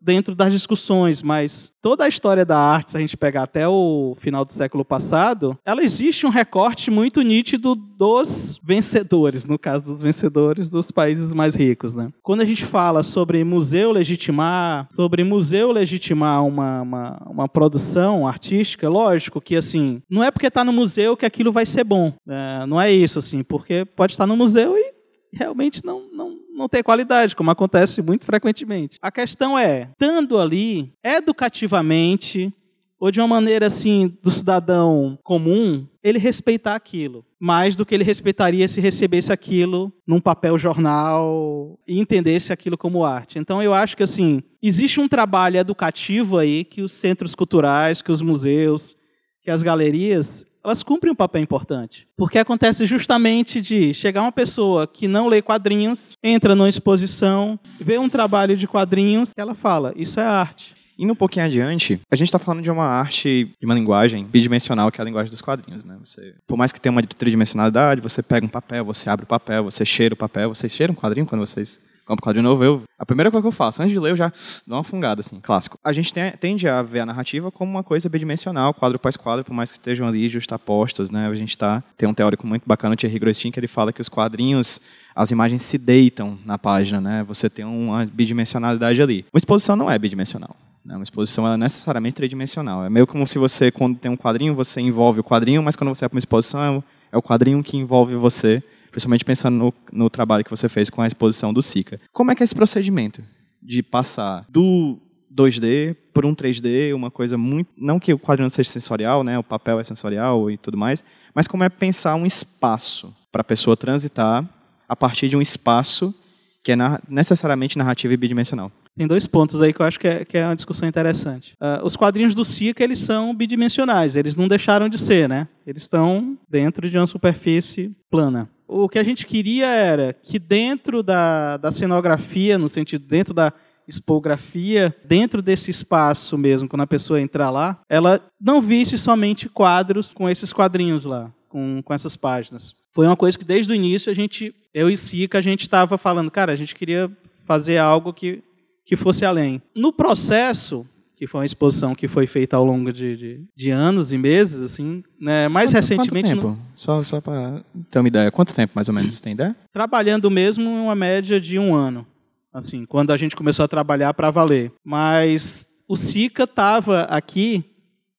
dentro das discussões, mas toda a história da arte, se a gente pegar até o final do século passado, ela existe um recorte muito nítido dos vencedores, no caso dos vencedores dos países mais ricos. Né? Quando a gente fala sobre museu legitimar, sobre museu legitimar uma, uma, uma produção artística, lógico que assim, não é porque está no museu que aquilo vai ser bom. É, não é isso, assim, porque pode estar no museu e realmente não, não, não tem qualidade, como acontece muito frequentemente. A questão é, estando ali, educativamente, ou de uma maneira assim, do cidadão comum, ele respeitar aquilo. Mais do que ele respeitaria se recebesse aquilo num papel jornal e entendesse aquilo como arte. Então eu acho que assim, existe um trabalho educativo aí que os centros culturais, que os museus, que as galerias, elas cumprem um papel importante. Porque acontece justamente de chegar uma pessoa que não lê quadrinhos, entra numa exposição, vê um trabalho de quadrinhos, e ela fala: Isso é arte. Indo um pouquinho adiante, a gente está falando de uma arte, de uma linguagem bidimensional, que é a linguagem dos quadrinhos. Né? Você, por mais que tenha uma tridimensionalidade, você pega um papel, você abre o papel, você cheira o papel. Vocês cheiram um quadrinho quando vocês compro quadrinho novo, eu, a primeira coisa que eu faço, antes de ler, eu já dou uma fungada, assim, clássico. A gente tem, tende a ver a narrativa como uma coisa bidimensional, quadro após quadro, por mais que estejam ali justapostos, né? A gente tá, tem um teórico muito bacana, o Thierry Grostin, que ele fala que os quadrinhos, as imagens se deitam na página, né? Você tem uma bidimensionalidade ali. Uma exposição não é bidimensional. Né? Uma exposição é necessariamente tridimensional. É meio como se você, quando tem um quadrinho, você envolve o quadrinho, mas quando você vai para uma exposição, é o quadrinho que envolve você principalmente pensando no, no trabalho que você fez com a exposição do SICA. Como é que é esse procedimento de passar do 2D por um 3D, uma coisa muito. Não que o quadrinho seja sensorial, né? o papel é sensorial e tudo mais, mas como é pensar um espaço para a pessoa transitar a partir de um espaço que é na, necessariamente narrativo e bidimensional. Tem dois pontos aí que eu acho que é, que é uma discussão interessante. Uh, os quadrinhos do Sica, eles são bidimensionais, eles não deixaram de ser, né? Eles estão dentro de uma superfície plana o que a gente queria era que dentro da, da cenografia, no sentido dentro da expografia dentro desse espaço mesmo, quando a pessoa entrar lá, ela não visse somente quadros com esses quadrinhos lá, com, com essas páginas. Foi uma coisa que desde o início a gente, eu e Sica, a gente estava falando, cara, a gente queria fazer algo que, que fosse além. No processo, que foi uma exposição que foi feita ao longo de, de, de anos e meses, assim, né? mais Quanto- recentemente... Quanto tempo? Só, só para ter uma ideia. Quanto tempo, mais ou menos, tem ideia? trabalhando mesmo em uma média de um ano, assim, quando a gente começou a trabalhar para valer. Mas o Sica estava aqui,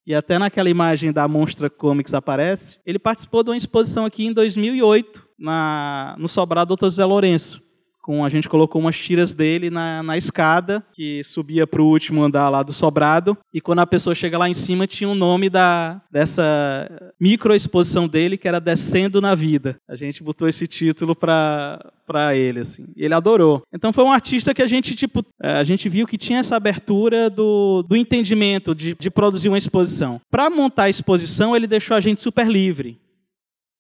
e até naquela imagem da Monstra Comics aparece, ele participou de uma exposição aqui em 2008, na, no Sobrado Dr. José Lourenço. Com, a gente colocou umas tiras dele na, na escada, que subia para o último andar lá do sobrado. E quando a pessoa chega lá em cima, tinha o nome da, dessa micro exposição dele, que era Descendo na Vida. A gente botou esse título para para ele assim. Ele adorou. Então foi um artista que a gente tipo, eh, a gente viu que tinha essa abertura do, do entendimento de, de produzir uma exposição. Para montar a exposição, ele deixou a gente super livre.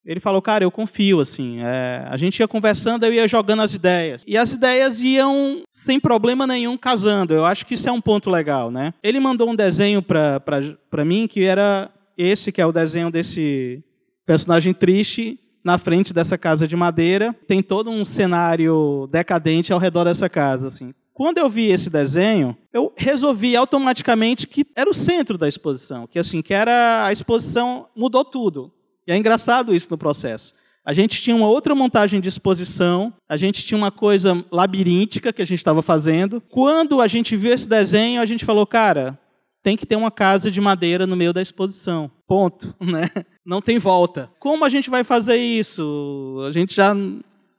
Ele falou, cara, eu confio, assim. é, a gente ia conversando, eu ia jogando as ideias. E as ideias iam, sem problema nenhum, casando. Eu acho que isso é um ponto legal, né? Ele mandou um desenho para mim, que era esse, que é o desenho desse personagem triste na frente dessa casa de madeira. Tem todo um cenário decadente ao redor dessa casa, assim. Quando eu vi esse desenho, eu resolvi automaticamente que era o centro da exposição, que assim, que era a exposição mudou tudo. E é engraçado isso no processo. A gente tinha uma outra montagem de exposição, a gente tinha uma coisa labiríntica que a gente estava fazendo. Quando a gente viu esse desenho, a gente falou, cara, tem que ter uma casa de madeira no meio da exposição. Ponto, né? Não tem volta. Como a gente vai fazer isso? A gente já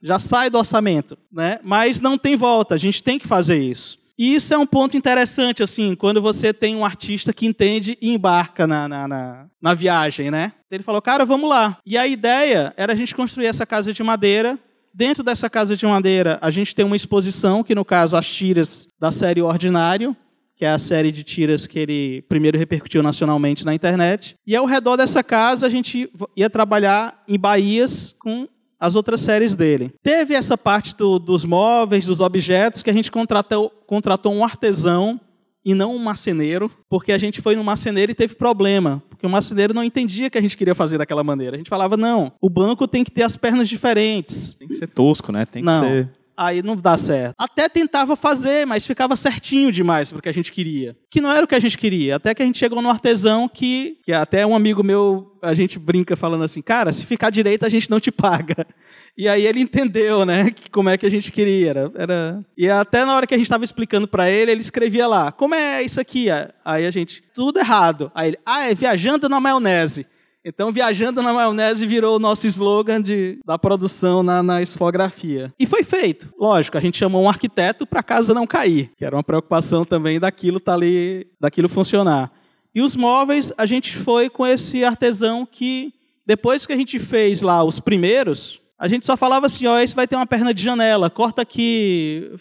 já sai do orçamento, né? Mas não tem volta, a gente tem que fazer isso. E isso é um ponto interessante, assim, quando você tem um artista que entende e embarca na, na, na, na viagem, né? Ele falou, cara, vamos lá. E a ideia era a gente construir essa casa de madeira. Dentro dessa casa de madeira, a gente tem uma exposição, que no caso, as tiras da série Ordinário, que é a série de tiras que ele primeiro repercutiu nacionalmente na internet. E ao redor dessa casa, a gente ia trabalhar em baías com as outras séries dele. Teve essa parte do, dos móveis, dos objetos, que a gente contratou, contratou um artesão e não um marceneiro, porque a gente foi no marceneiro e teve problema, porque o marceneiro não entendia que a gente queria fazer daquela maneira. A gente falava, não, o banco tem que ter as pernas diferentes. Tem que ser tosco, né? Tem que Não. ser. Aí não dá certo. Até tentava fazer, mas ficava certinho demais para o que a gente queria. Que não era o que a gente queria. Até que a gente chegou no artesão que, que até um amigo meu, a gente brinca falando assim, cara, se ficar direito a gente não te paga. E aí ele entendeu, né, que como é que a gente queria. Era, era... E até na hora que a gente estava explicando para ele, ele escrevia lá, como é isso aqui? Aí a gente, tudo errado. Aí ele, ah, é viajando na maionese. Então, Viajando na Maionese virou o nosso slogan de, da produção na, na esfografia. E foi feito. Lógico, a gente chamou um arquiteto para a casa não cair, que era uma preocupação também daquilo tá ali, daquilo funcionar. E os móveis, a gente foi com esse artesão que, depois que a gente fez lá os primeiros, a gente só falava assim, ó, esse vai ter uma perna de janela, corta aqui.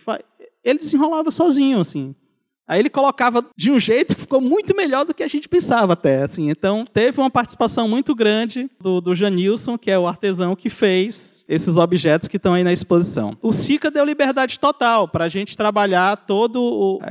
Ele desenrolava sozinho, assim. Aí ele colocava de um jeito que ficou muito melhor do que a gente pensava até, assim. Então, teve uma participação muito grande do, do Janilson, que é o artesão que fez esses objetos que estão aí na exposição. O Sica deu liberdade total para a gente trabalhar toda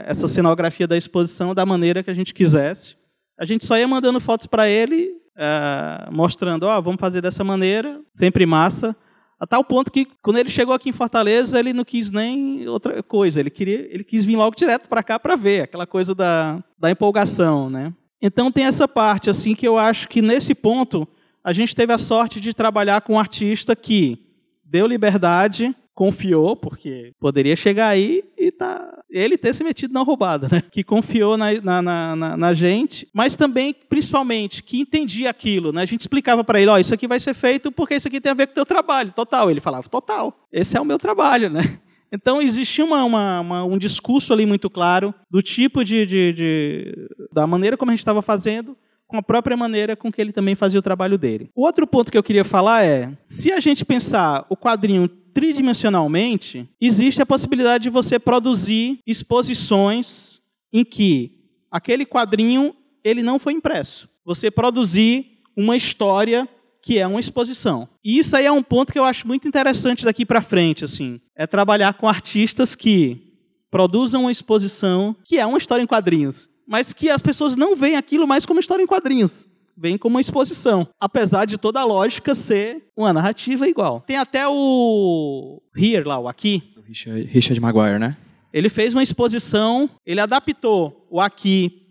essa cenografia da exposição da maneira que a gente quisesse. A gente só ia mandando fotos para ele, eh, mostrando, ó, vamos fazer dessa maneira, sempre massa. A tal ponto que, quando ele chegou aqui em Fortaleza, ele não quis nem outra coisa. Ele queria, ele quis vir logo direto para cá para ver, aquela coisa da, da empolgação, né? Então tem essa parte assim que eu acho que nesse ponto a gente teve a sorte de trabalhar com um artista que deu liberdade, confiou, porque poderia chegar aí e tá ele ter se metido na roubada, né? Que confiou na, na, na, na- gente, mas também, principalmente, que entendia aquilo, né? A gente explicava para ele, ó, isso aqui vai ser feito porque isso aqui tem a ver com o teu trabalho, total. Ele falava, total, esse é o meu trabalho, né? Então existia uma, uma- uma- um discurso ali muito claro do tipo de, de- de- da maneira como a gente estava fazendo, com a própria maneira com que ele também fazia o trabalho dele. O outro ponto que eu queria falar é, se a gente pensar o quadrinho tridimensionalmente, existe a possibilidade de você produzir exposições em que aquele quadrinho ele não foi impresso. Você produzir uma história que é uma exposição. E isso aí é um ponto que eu acho muito interessante daqui para frente, assim, é trabalhar com artistas que produzam uma exposição que é uma história em quadrinhos, mas que as pessoas não veem aquilo mais como história em quadrinhos. Vem como uma exposição, apesar de toda a lógica ser uma narrativa igual. Tem até o Here lá, o aqui. O Richard, Richard Maguire, né? Ele fez uma exposição, ele adaptou o aqui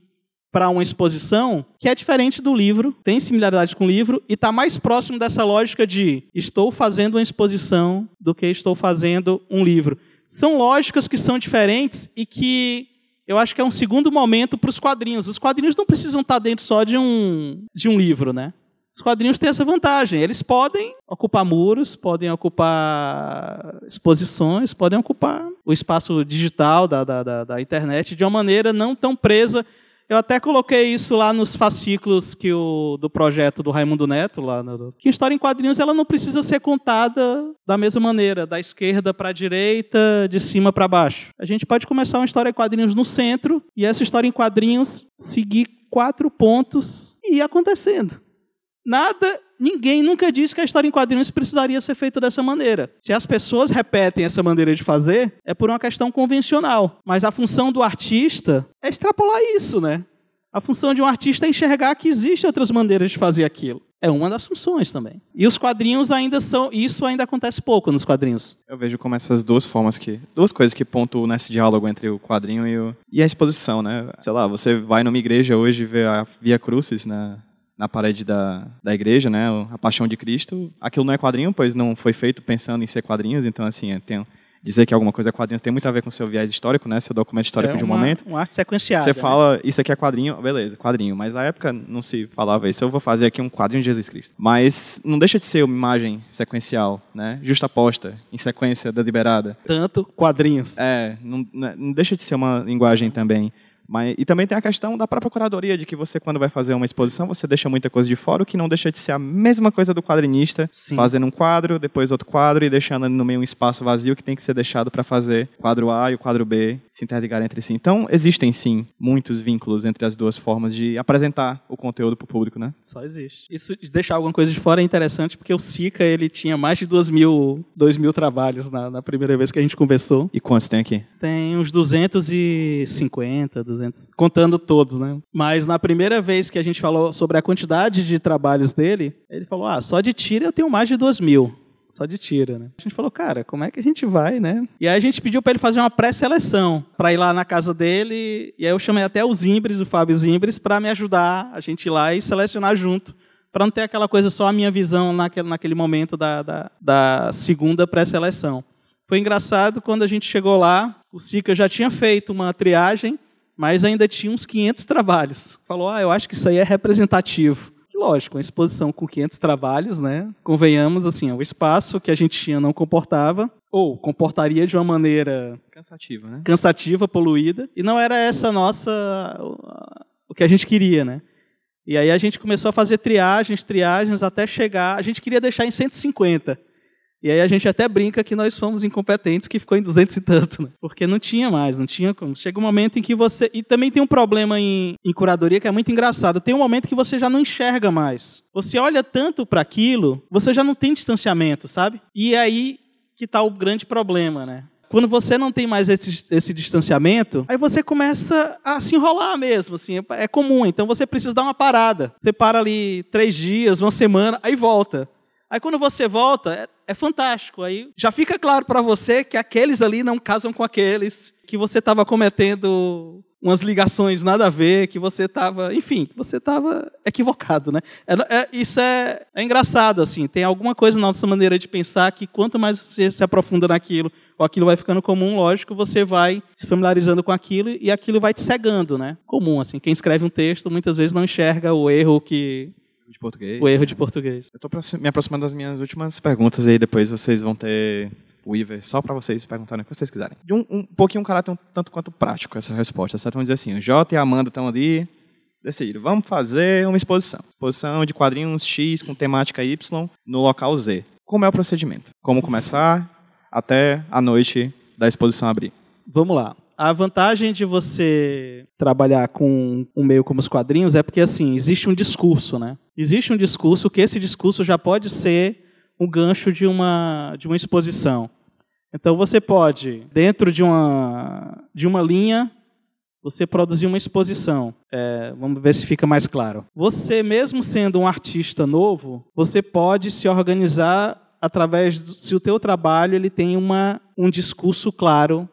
para uma exposição que é diferente do livro, tem similaridades com o livro e está mais próximo dessa lógica de estou fazendo uma exposição do que estou fazendo um livro. São lógicas que são diferentes e que eu acho que é um segundo momento para os quadrinhos. Os quadrinhos não precisam estar dentro só de um, de um livro, né? Os quadrinhos têm essa vantagem. Eles podem ocupar muros, podem ocupar exposições, podem ocupar o espaço digital da, da, da, da internet de uma maneira não tão presa eu até coloquei isso lá nos fascículos que o, do projeto do Raimundo Neto, lá no, que história em quadrinhos ela não precisa ser contada da mesma maneira, da esquerda para a direita, de cima para baixo. A gente pode começar uma história em quadrinhos no centro e essa história em quadrinhos seguir quatro pontos e ir acontecendo. Nada, ninguém nunca disse que a história em quadrinhos precisaria ser feita dessa maneira. Se as pessoas repetem essa maneira de fazer, é por uma questão convencional. Mas a função do artista é extrapolar isso, né? A função de um artista é enxergar que existem outras maneiras de fazer aquilo. É uma das funções também. E os quadrinhos ainda são. Isso ainda acontece pouco nos quadrinhos. Eu vejo como essas duas formas que. Duas coisas que pontuam nesse diálogo entre o quadrinho e, o, e a exposição, né? Sei lá, você vai numa igreja hoje vê a Via Crucis na, na parede da, da igreja, né? A Paixão de Cristo. Aquilo não é quadrinho, pois não foi feito pensando em ser quadrinhos, então assim, tem, dizer que alguma coisa é quadrinhos tem muito a ver com seu viés histórico, né? Seu documento histórico é de um uma, momento. Uma arte sequenciada. Você né? fala, isso aqui é quadrinho, beleza, quadrinho. Mas na época não se falava isso. Eu vou fazer aqui um quadrinho de Jesus Cristo. Mas não deixa de ser uma imagem sequencial, né? Justaposta, em sequência deliberada. Tanto quadrinhos. É, não, não deixa de ser uma linguagem também mas, e também tem a questão da própria curadoria, de que você, quando vai fazer uma exposição, você deixa muita coisa de fora, o que não deixa de ser a mesma coisa do quadrinista, Sim. fazendo um quadro, depois outro quadro e deixando ali no meio um espaço vazio que tem que ser deixado para fazer o quadro A e o quadro B se interligarem entre si. Então, existem sim muitos vínculos entre as duas formas de apresentar o conteúdo para o público, né? Só existe. Isso de deixar alguma coisa de fora é interessante, porque o Sica ele tinha mais de duas mil, dois mil trabalhos na, na primeira vez que a gente conversou. E quantos tem aqui? Tem uns 250, 200 200, contando todos, né? Mas na primeira vez que a gente falou sobre a quantidade de trabalhos dele, ele falou: ah, só de tira eu tenho mais de 2 mil. Só de tira, né? A gente falou, cara, como é que a gente vai, né? E aí a gente pediu para ele fazer uma pré-seleção, para ir lá na casa dele. E aí eu chamei até o Zimbres, o Fábio Zimbres, para me ajudar a gente ir lá e selecionar junto para não ter aquela coisa só a minha visão naquele, naquele momento da, da, da segunda pré-seleção. Foi engraçado quando a gente chegou lá, o Sica já tinha feito uma triagem mas ainda tinha uns 500 trabalhos. Falou, ah, eu acho que isso aí é representativo. Lógico, uma exposição com 500 trabalhos, né? Convenhamos, assim, o espaço que a gente tinha não comportava, ou comportaria de uma maneira... Cansativa, né? Cansativa, poluída. E não era essa nossa... o que a gente queria, né? E aí a gente começou a fazer triagens, triagens, até chegar... A gente queria deixar em 150. E aí a gente até brinca que nós fomos incompetentes, que ficou em 200 e tanto, né? Porque não tinha mais, não tinha como. Chega um momento em que você... E também tem um problema em, em curadoria que é muito engraçado. Tem um momento que você já não enxerga mais. Você olha tanto para aquilo, você já não tem distanciamento, sabe? E é aí que está o grande problema, né? Quando você não tem mais esse, esse, distanciamento, aí você começa a se enrolar mesmo, assim, é comum. Então você precisa dar uma parada. Você para ali três dias, uma semana, aí volta. Aí quando você volta, é, é fantástico. Aí já fica claro para você que aqueles ali não casam com aqueles, que você estava cometendo umas ligações nada a ver, que você estava, enfim, que você estava equivocado, né? É, é, isso é, é, engraçado, assim, tem alguma coisa na nossa maneira de pensar que quanto mais você se aprofunda naquilo, ou aquilo vai ficando comum, lógico, você vai se familiarizando com aquilo e aquilo vai te cegando, né? Comum, assim, quem escreve um texto muitas vezes não enxerga o erro que de português. O erro de português. Eu estou me aproximando das minhas últimas perguntas aí, depois vocês vão ter o Iver só para vocês perguntarem o que vocês quiserem. De um, um pouquinho um caráter um tanto quanto prático essa resposta, certo? Vamos dizer assim, o Jota e a Amanda estão ali, decidiram, vamos fazer uma exposição. Exposição de quadrinhos X com temática Y no local Z. Como é o procedimento? Como começar até a noite da exposição abrir? Vamos lá. A vantagem de você trabalhar com um meio como os quadrinhos é porque assim existe um discurso, né? Existe um discurso que esse discurso já pode ser um gancho de uma de uma exposição. Então você pode, dentro de uma, de uma linha, você produzir uma exposição. É, vamos ver se fica mais claro. Você, mesmo sendo um artista novo, você pode se organizar através do, se o teu trabalho ele tem uma, um discurso claro,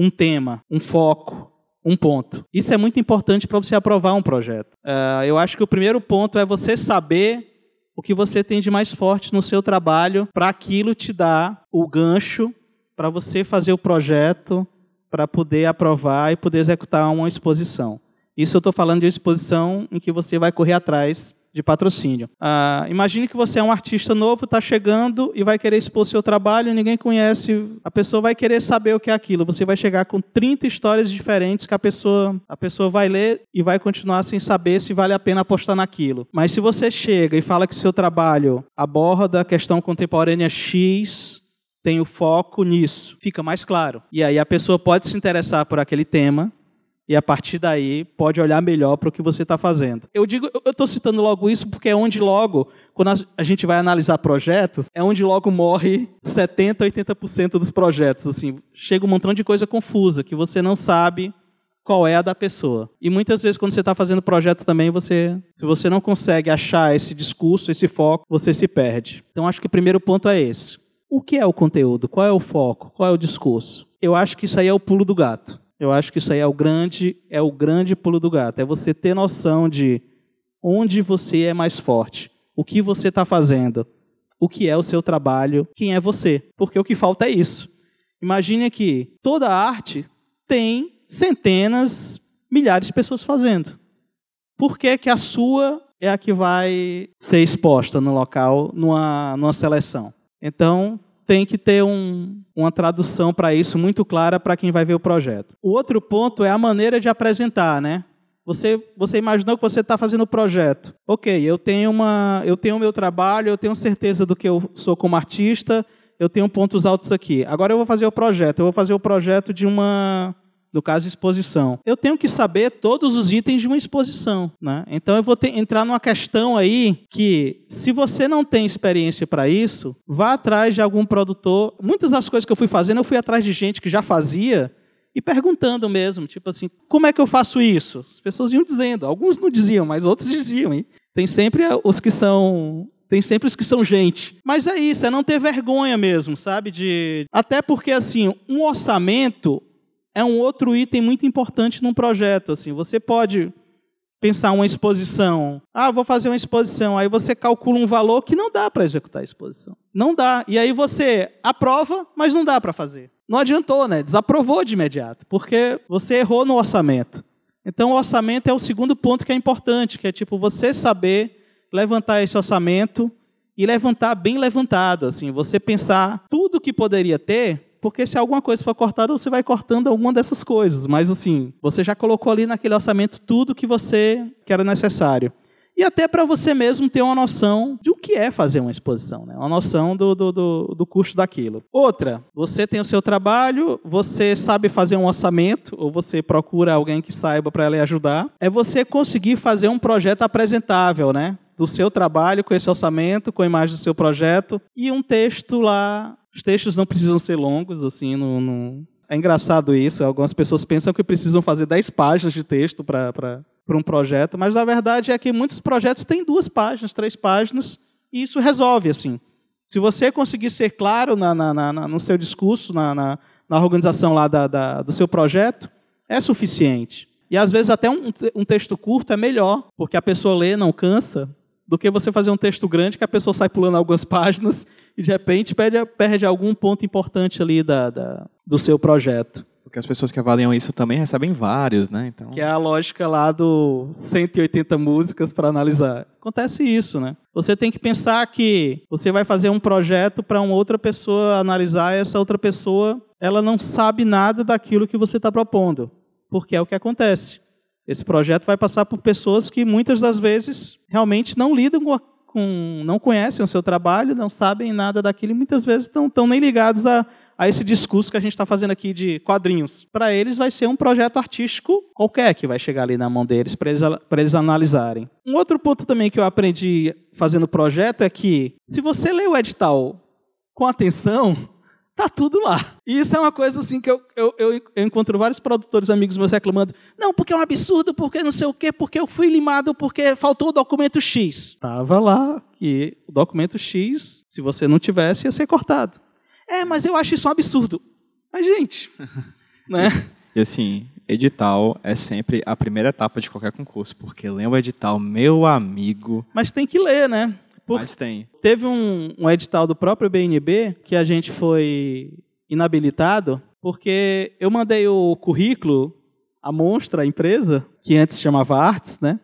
um tema, um foco, um ponto. Isso é muito importante para você aprovar um projeto. É, eu acho que o primeiro ponto é você saber o que você tem de mais forte no seu trabalho, para aquilo te dar o gancho para você fazer o projeto, para poder aprovar e poder executar uma exposição. Isso eu estou falando de exposição em que você vai correr atrás de patrocínio. Ah, imagine que você é um artista novo, está chegando e vai querer expor seu trabalho, ninguém conhece, a pessoa vai querer saber o que é aquilo. Você vai chegar com 30 histórias diferentes que a pessoa, a pessoa vai ler e vai continuar sem saber se vale a pena apostar naquilo. Mas se você chega e fala que seu trabalho aborda a questão contemporânea X, tem o foco nisso, fica mais claro. E aí a pessoa pode se interessar por aquele tema e a partir daí pode olhar melhor para o que você está fazendo. Eu digo, eu estou citando logo isso porque é onde logo, quando a gente vai analisar projetos, é onde logo morre 70, 80% dos projetos. Assim, chega um montão de coisa confusa que você não sabe qual é a da pessoa. E muitas vezes quando você está fazendo projeto também, você, se você não consegue achar esse discurso, esse foco, você se perde. Então acho que o primeiro ponto é esse. O que é o conteúdo? Qual é o foco? Qual é o discurso? Eu acho que isso aí é o pulo do gato. Eu acho que isso aí é o grande, é o grande pulo do gato. É você ter noção de onde você é mais forte, o que você está fazendo, o que é o seu trabalho, quem é você. Porque o que falta é isso. Imagine que toda arte tem centenas, milhares de pessoas fazendo. Por que, que a sua é a que vai ser exposta no local, numa, numa seleção? Então, tem que ter um, uma tradução para isso muito clara para quem vai ver o projeto. O outro ponto é a maneira de apresentar, né? Você, você imaginou que você está fazendo o projeto. Ok, eu tenho uma, eu tenho o meu trabalho, eu tenho certeza do que eu sou como artista, eu tenho pontos altos aqui. Agora eu vou fazer o projeto. Eu vou fazer o projeto de uma no caso exposição. Eu tenho que saber todos os itens de uma exposição, né? Então eu vou ter, entrar numa questão aí que se você não tem experiência para isso, vá atrás de algum produtor. Muitas das coisas que eu fui fazendo, eu fui atrás de gente que já fazia e perguntando mesmo, tipo assim, como é que eu faço isso? As pessoas iam dizendo, alguns não diziam, mas outros diziam. Hein? Tem sempre os que são tem sempre os que são gente. Mas é isso, é não ter vergonha mesmo, sabe? De até porque assim, um orçamento é um outro item muito importante num projeto. Assim, você pode pensar uma exposição. Ah, vou fazer uma exposição. Aí você calcula um valor que não dá para executar a exposição. Não dá. E aí você aprova, mas não dá para fazer. Não adiantou, né? Desaprovou de imediato, porque você errou no orçamento. Então, o orçamento é o segundo ponto que é importante, que é tipo você saber levantar esse orçamento e levantar bem levantado, assim, você pensar tudo que poderia ter porque se alguma coisa for cortada, você vai cortando alguma dessas coisas. Mas assim, você já colocou ali naquele orçamento tudo que você que era necessário. E até para você mesmo ter uma noção de o que é fazer uma exposição, né? uma noção do, do, do, do custo daquilo. Outra, você tem o seu trabalho, você sabe fazer um orçamento, ou você procura alguém que saiba para lhe ajudar. É você conseguir fazer um projeto apresentável, né? Do seu trabalho, com esse orçamento, com a imagem do seu projeto, e um texto lá os textos não precisam ser longos, assim, é engraçado isso. Algumas pessoas pensam que precisam fazer 10 páginas de texto para um projeto, mas a verdade é que muitos projetos têm duas páginas, três páginas, e isso resolve, assim. Se você conseguir ser claro na, na, na, no seu discurso, na, na, na organização lá da, da, do seu projeto, é suficiente. E às vezes até um, um texto curto é melhor, porque a pessoa lê, não cansa, do que você fazer um texto grande que a pessoa sai pulando algumas páginas e de repente perde, perde algum ponto importante ali da, da, do seu projeto. Porque as pessoas que avaliam isso também recebem vários, né? Então... Que é a lógica lá do 180 músicas para analisar. Acontece isso, né? Você tem que pensar que você vai fazer um projeto para uma outra pessoa analisar, e essa outra pessoa ela não sabe nada daquilo que você está propondo. Porque é o que acontece. Esse projeto vai passar por pessoas que muitas das vezes realmente não lidam com, com não conhecem o seu trabalho, não sabem nada daquilo e muitas vezes não estão nem ligados a, a esse discurso que a gente está fazendo aqui de quadrinhos. Para eles vai ser um projeto artístico qualquer que vai chegar ali na mão deles para eles, eles analisarem. Um outro ponto também que eu aprendi fazendo o projeto é que se você lê o edital com atenção, Tá tudo lá. E isso é uma coisa assim que eu, eu, eu, encontro vários produtores amigos meus reclamando. Não, porque é um absurdo, porque não sei o quê, porque eu fui limado, porque faltou o documento X. Tava lá que o documento X, se você não tivesse, ia ser cortado. É, mas eu acho isso um absurdo. Mas, gente, né? E assim, edital é sempre a primeira etapa de qualquer concurso, porque ler o edital, meu amigo. Mas tem que ler, né? Por... Mas tem. Teve um, um edital do próprio BNB que a gente foi inabilitado porque eu mandei o currículo, a Monstra, a empresa, que antes chamava Arts, né?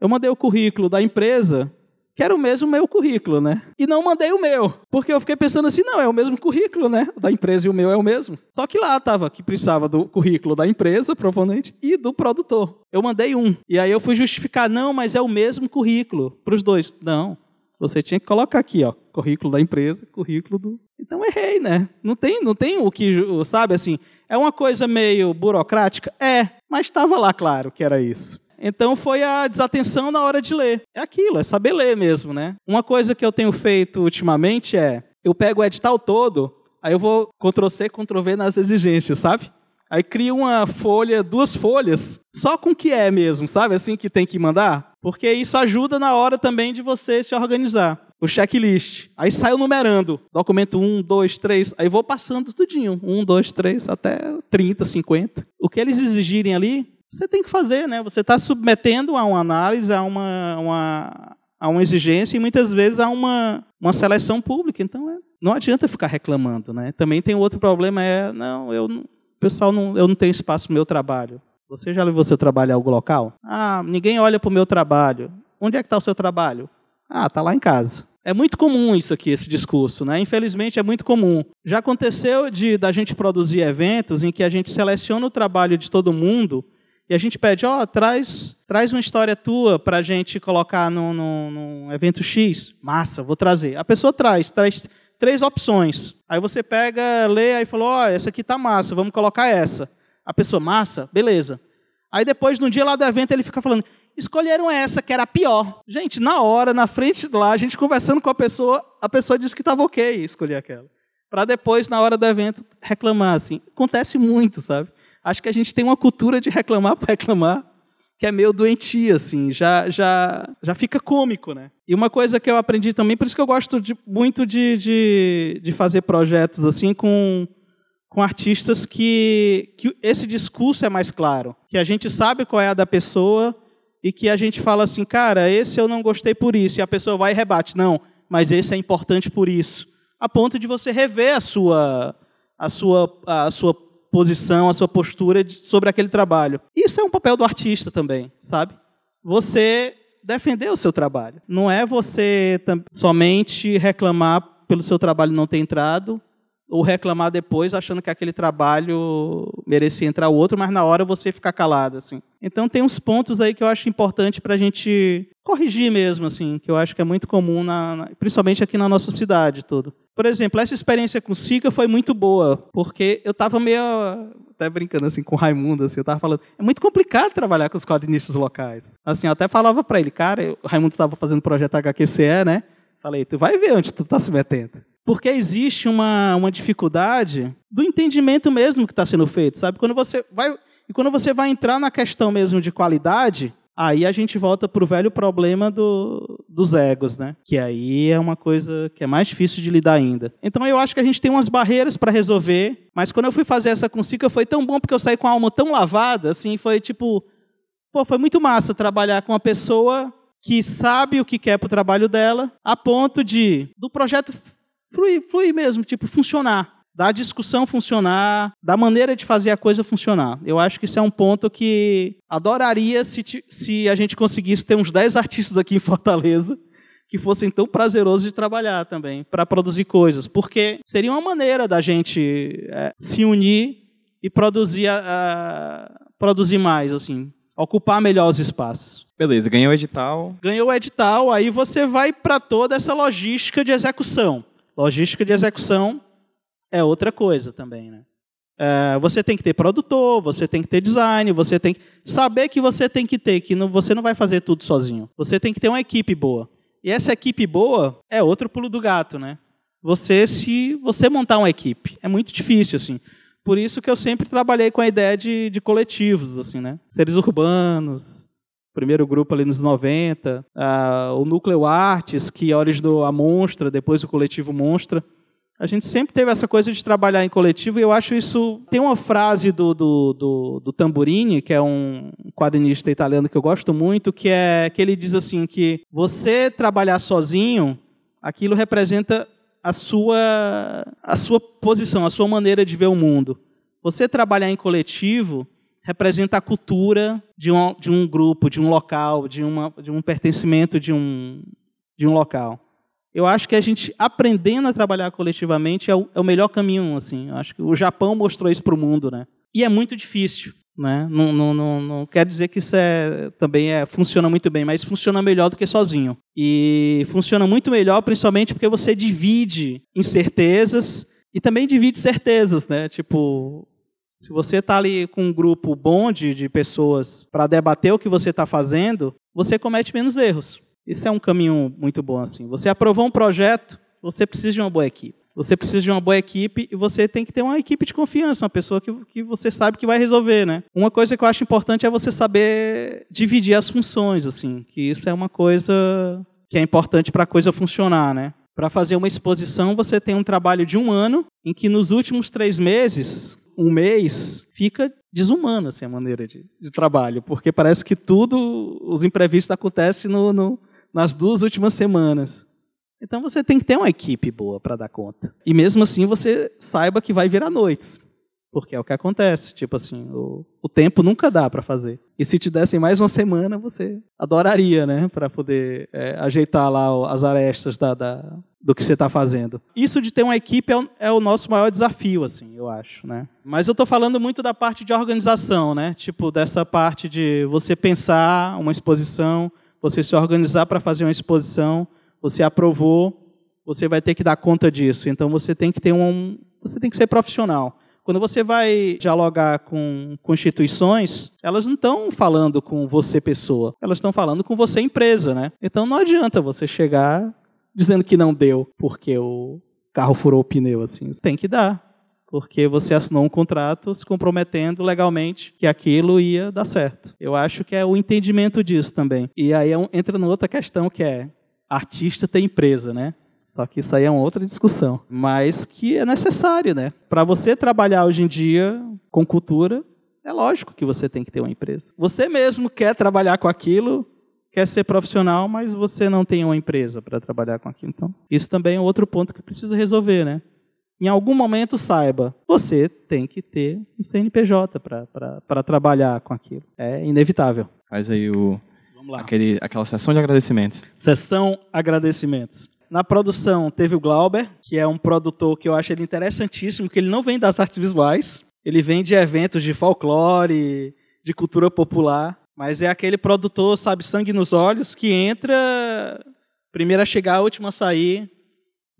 Eu mandei o currículo da empresa, que era o mesmo meu currículo, né? E não mandei o meu, porque eu fiquei pensando assim, não, é o mesmo currículo, né? Da empresa e o meu é o mesmo. Só que lá tava que precisava do currículo da empresa, provavelmente, e do produtor. Eu mandei um. E aí eu fui justificar, não, mas é o mesmo currículo para os dois. Não, você tinha que colocar aqui, ó, currículo da empresa, currículo do. Então errei, né? Não tem, não tem o que, sabe assim, é uma coisa meio burocrática, é, mas estava lá claro que era isso. Então foi a desatenção na hora de ler. É aquilo, é saber ler mesmo, né? Uma coisa que eu tenho feito ultimamente é, eu pego o edital todo, aí eu vou Ctrl C, Ctrl V nas exigências, sabe? Aí cria uma folha, duas folhas, só com o que é mesmo, sabe? Assim que tem que mandar. Porque isso ajuda na hora também de você se organizar. O checklist. Aí sai o numerando. Documento 1, 2, 3. Aí vou passando tudinho. 1, 2, 3, até 30, 50. O que eles exigirem ali, você tem que fazer, né? Você está submetendo a uma análise, a uma, uma, a uma exigência e muitas vezes a uma, uma seleção pública. Então, é, não adianta ficar reclamando, né? Também tem outro problema, é, não, eu não pessoal, não, eu não tenho espaço no meu trabalho. Você já levou seu trabalho a algum local? Ah, ninguém olha para o meu trabalho. Onde é que está o seu trabalho? Ah, está lá em casa. É muito comum isso aqui, esse discurso, né? Infelizmente é muito comum. Já aconteceu de da gente produzir eventos em que a gente seleciona o trabalho de todo mundo e a gente pede, ó, oh, traz, traz uma história tua para a gente colocar no, no evento X. Massa, vou trazer. A pessoa traz, traz três opções. Aí você pega, lê, aí falou, ó, oh, essa aqui tá massa, vamos colocar essa. A pessoa, massa, beleza. Aí depois, no dia lá do evento, ele fica falando, escolheram essa, que era a pior. Gente, na hora, na frente lá, a gente conversando com a pessoa, a pessoa disse que estava ok escolher aquela. Para depois, na hora do evento, reclamar, assim. Acontece muito, sabe? Acho que a gente tem uma cultura de reclamar para reclamar, que é meio doentia, assim, já, já, já fica cômico, né? E uma coisa que eu aprendi também, por isso que eu gosto de, muito de, de, de, fazer projetos assim com, com artistas que, que esse discurso é mais claro, que a gente sabe qual é a da pessoa e que a gente fala assim, cara, esse eu não gostei por isso, e a pessoa vai e rebate, não, mas esse é importante por isso, a ponto de você rever a sua, a sua, a sua posição, a sua postura sobre aquele trabalho. Isso é um papel do artista também, sabe? Você defender o seu trabalho. Não é você somente reclamar pelo seu trabalho não ter entrado ou reclamar depois achando que aquele trabalho merecia entrar outro, mas na hora você ficar calado assim. Então tem uns pontos aí que eu acho importante para a gente corrigir mesmo assim, que eu acho que é muito comum na, principalmente aqui na nossa cidade todo. Por exemplo, essa experiência com Sica foi muito boa, porque eu estava meio até brincando assim com o Raimundo, assim, eu estava falando, é muito complicado trabalhar com os quadrinistas locais. Assim, eu até falava para ele, cara, o Raimundo estava fazendo o projeto HQCE, né? Falei, tu vai ver onde tu está se metendo. Porque existe uma, uma dificuldade do entendimento mesmo que está sendo feito, sabe? Quando você vai e quando você vai entrar na questão mesmo de qualidade, Aí a gente volta para o velho problema do, dos egos, né? Que aí é uma coisa que é mais difícil de lidar ainda. Então eu acho que a gente tem umas barreiras para resolver, mas quando eu fui fazer essa com Sica foi tão bom porque eu saí com a alma tão lavada, assim, foi tipo, pô, foi muito massa trabalhar com uma pessoa que sabe o que quer para o trabalho dela, a ponto de do projeto fluir, fluir mesmo, tipo, funcionar da discussão funcionar, da maneira de fazer a coisa funcionar. Eu acho que isso é um ponto que adoraria se, se a gente conseguisse ter uns 10 artistas aqui em Fortaleza que fossem tão prazerosos de trabalhar também, para produzir coisas, porque seria uma maneira da gente é, se unir e produzir, a, a, produzir mais, assim, ocupar melhor os espaços. Beleza, ganhou o edital. Ganhou o edital, aí você vai para toda essa logística de execução. Logística de execução é outra coisa também, né? É, você tem que ter produtor, você tem que ter design, você tem que saber que você tem que ter, que não, você não vai fazer tudo sozinho. Você tem que ter uma equipe boa. E essa equipe boa é outro pulo do gato, né? você se você montar uma equipe. É muito difícil, assim. Por isso que eu sempre trabalhei com a ideia de, de coletivos, assim, né? Seres urbanos, primeiro grupo ali nos 90, uh, o Núcleo Artes, que originou a Monstra, depois o coletivo Monstra. A gente sempre teve essa coisa de trabalhar em coletivo e eu acho isso. Tem uma frase do, do, do, do Tamburini, que é um quadrinista italiano que eu gosto muito, que é que ele diz assim que você trabalhar sozinho, aquilo representa a sua, a sua posição, a sua maneira de ver o mundo. Você trabalhar em coletivo representa a cultura de um, de um grupo, de um local, de, uma, de um pertencimento de um, de um local eu acho que a gente aprendendo a trabalhar coletivamente é o, é o melhor caminho. Assim. Eu acho que o Japão mostrou isso para o mundo, né? E é muito difícil. Né? Não, não, não, não quero dizer que isso é, também é, funciona muito bem, mas funciona melhor do que sozinho. E funciona muito melhor, principalmente porque você divide incertezas e também divide certezas, né? Tipo, se você está ali com um grupo bom de, de pessoas para debater o que você está fazendo, você comete menos erros. Isso é um caminho muito bom assim. Você aprovou um projeto, você precisa de uma boa equipe. Você precisa de uma boa equipe e você tem que ter uma equipe de confiança, uma pessoa que, que você sabe que vai resolver, né? Uma coisa que eu acho importante é você saber dividir as funções, assim, que isso é uma coisa que é importante para a coisa funcionar, né? Para fazer uma exposição, você tem um trabalho de um ano, em que nos últimos três meses, um mês, fica desumana assim, a maneira de, de trabalho, porque parece que tudo, os imprevistos acontecem no, no nas duas últimas semanas. Então você tem que ter uma equipe boa para dar conta. E mesmo assim você saiba que vai virar noites. Porque é o que acontece. Tipo assim, o, o tempo nunca dá para fazer. E se te dessem mais uma semana, você adoraria, né? Para poder é, ajeitar lá as arestas da, da do que você está fazendo. Isso de ter uma equipe é o, é o, nosso maior desafio, assim, eu acho, né? Mas eu estou falando muito da parte de organização, né? Tipo, dessa parte de você pensar uma exposição, você se organizar para fazer uma exposição, você aprovou, você vai ter que dar conta disso. Então você tem que ter um, você tem que ser profissional. Quando você vai dialogar com, com instituições, elas não estão falando com você pessoa, elas estão falando com você empresa, né? Então não adianta você chegar dizendo que não deu porque o carro furou o pneu assim. Tem que dar porque você assinou um contrato se comprometendo legalmente que aquilo ia dar certo. Eu acho que é o entendimento disso também. E aí é entra numa outra questão que é artista tem empresa, né? Só que isso aí é uma outra discussão, mas que é necessário, né? Para você trabalhar hoje em dia com cultura, é lógico que você tem que ter uma empresa. Você mesmo quer trabalhar com aquilo, quer ser profissional, mas você não tem uma empresa para trabalhar com aquilo. Então, isso também é outro ponto que precisa resolver, né? em algum momento saiba, você tem que ter um CNPJ para trabalhar com aquilo. É inevitável. Faz aí o, aquele, aquela sessão de agradecimentos. Sessão agradecimentos. Na produção teve o Glauber, que é um produtor que eu acho ele interessantíssimo, que ele não vem das artes visuais, ele vem de eventos de folclore, de cultura popular, mas é aquele produtor, sabe, sangue nos olhos, que entra primeiro a chegar, a última a sair,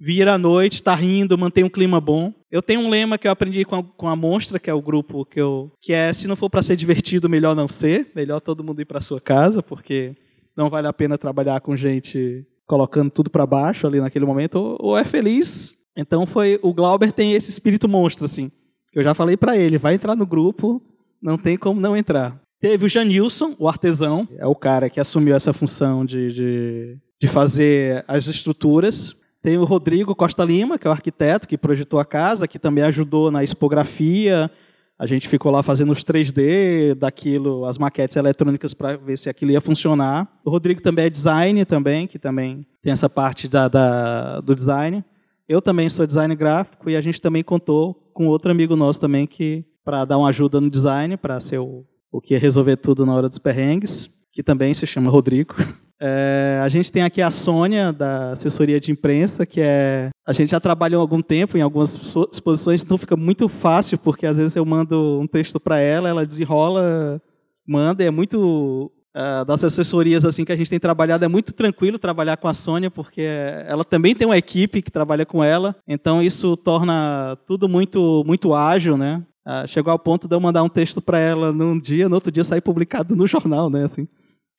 vira à noite, está rindo, mantém um clima bom. Eu tenho um lema que eu aprendi com a, com a Monstra, que é o grupo que eu. que é se não for para ser divertido, melhor não ser. Melhor todo mundo ir para sua casa, porque não vale a pena trabalhar com gente colocando tudo para baixo ali naquele momento, ou, ou, é feliz. Então foi. O Glauber tem esse espírito monstro, assim. Eu já falei para ele, vai entrar no grupo, não tem como não entrar. Teve o Janilson, o artesão, é o cara que assumiu essa função de, de, de fazer as estruturas tem o Rodrigo Costa Lima, que é o arquiteto que projetou a casa, que também ajudou na expografia. A gente ficou lá fazendo os 3D daquilo, as maquetes eletrônicas para ver se aquilo ia funcionar. O Rodrigo também é design também, que também tem essa parte da, da, do design. Eu também sou design gráfico e a gente também contou com outro amigo nosso também que para dar uma ajuda no design, para ser o, o que ia resolver tudo na hora dos perrengues, que também se chama Rodrigo. É, a gente tem aqui a Sônia, da assessoria de imprensa, que é. A gente já trabalhou algum tempo em algumas exposições, então fica muito fácil, porque às vezes eu mando um texto para ela, ela desenrola, manda, é muito. Uh, das assessorias assim que a gente tem trabalhado, é muito tranquilo trabalhar com a Sônia, porque ela também tem uma equipe que trabalha com ela, então isso torna tudo muito, muito ágil, né? Uh, chegou ao ponto de eu mandar um texto para ela num dia, no outro dia sair publicado no jornal, né? Assim.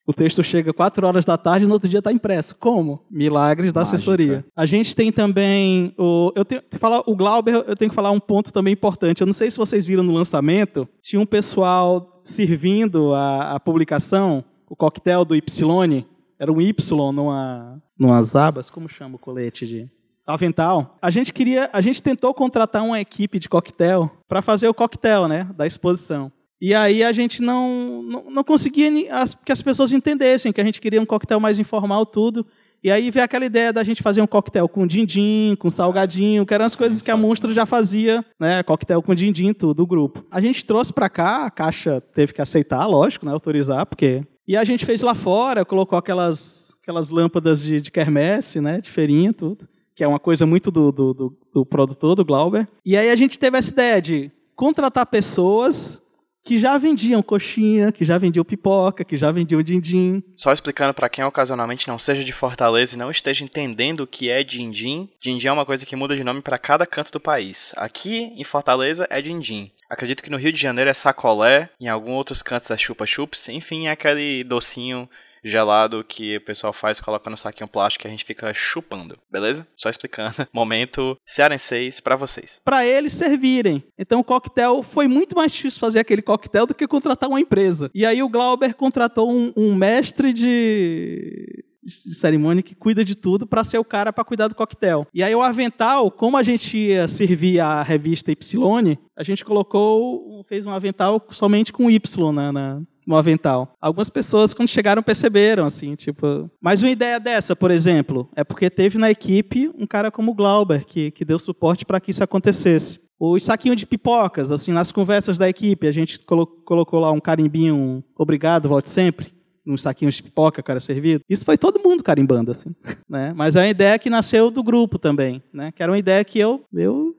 O texto chega 4 horas da tarde e no outro dia está impresso. Como? Milagres da Mágica. assessoria. A gente tem também o. Eu tenho que falar, o Glauber, eu tenho que falar um ponto também importante. Eu não sei se vocês viram no lançamento, tinha um pessoal servindo a, a publicação, o coquetel do Y. Era um Y numa, numas abas. Como chama o colete de. Avental. A gente queria, a gente tentou contratar uma equipe de coquetel para fazer o coquetel, né, da exposição. E aí a gente não, não, não conseguia que as pessoas entendessem que a gente queria um coquetel mais informal, tudo. E aí veio aquela ideia da gente fazer um coquetel com din-din, com salgadinho, que eram as coisas que a Monstro já fazia, né? Coquetel com din-din, tudo, o grupo. A gente trouxe para cá, a caixa teve que aceitar, lógico, né? Autorizar, porque... E a gente fez lá fora, colocou aquelas, aquelas lâmpadas de, de quermesse, né? De feirinha, tudo. Que é uma coisa muito do, do, do, do produtor, do Glauber. E aí a gente teve essa ideia de contratar pessoas que já vendiam coxinha, que já vendiam pipoca, que já vendiam din-din. Só explicando pra quem ocasionalmente não seja de Fortaleza e não esteja entendendo o que é din-din. Din-din é uma coisa que muda de nome pra cada canto do país. Aqui em Fortaleza é din-din. Acredito que no Rio de Janeiro é sacolé, em alguns outros cantos é chupa-chups, enfim, é aquele docinho gelado que o pessoal faz, coloca no saquinho plástico e a gente fica chupando, beleza? Só explicando. Momento cearenseis pra vocês. para eles servirem. Então o coquetel foi muito mais difícil fazer aquele coquetel do que contratar uma empresa. E aí o Glauber contratou um, um mestre de de cerimônia que cuida de tudo para ser o cara para cuidar do coquetel. E aí o avental, como a gente ia servir a revista Y, a gente colocou, fez um avental somente com Y na, na- no avental. Algumas pessoas quando chegaram perceberam assim, tipo, mas uma ideia dessa, por exemplo, é porque teve na equipe um cara como o Glauber que que deu suporte para que isso acontecesse. Os saquinhos de pipocas, assim, nas conversas da equipe, a gente colo- colocou lá um carimbinho, um obrigado, volte sempre, uns saquinhos de pipoca, cara, servido. Isso foi todo mundo carimbando, assim, né? Mas é uma ideia que nasceu do grupo também, né? Que era uma ideia que eu, eu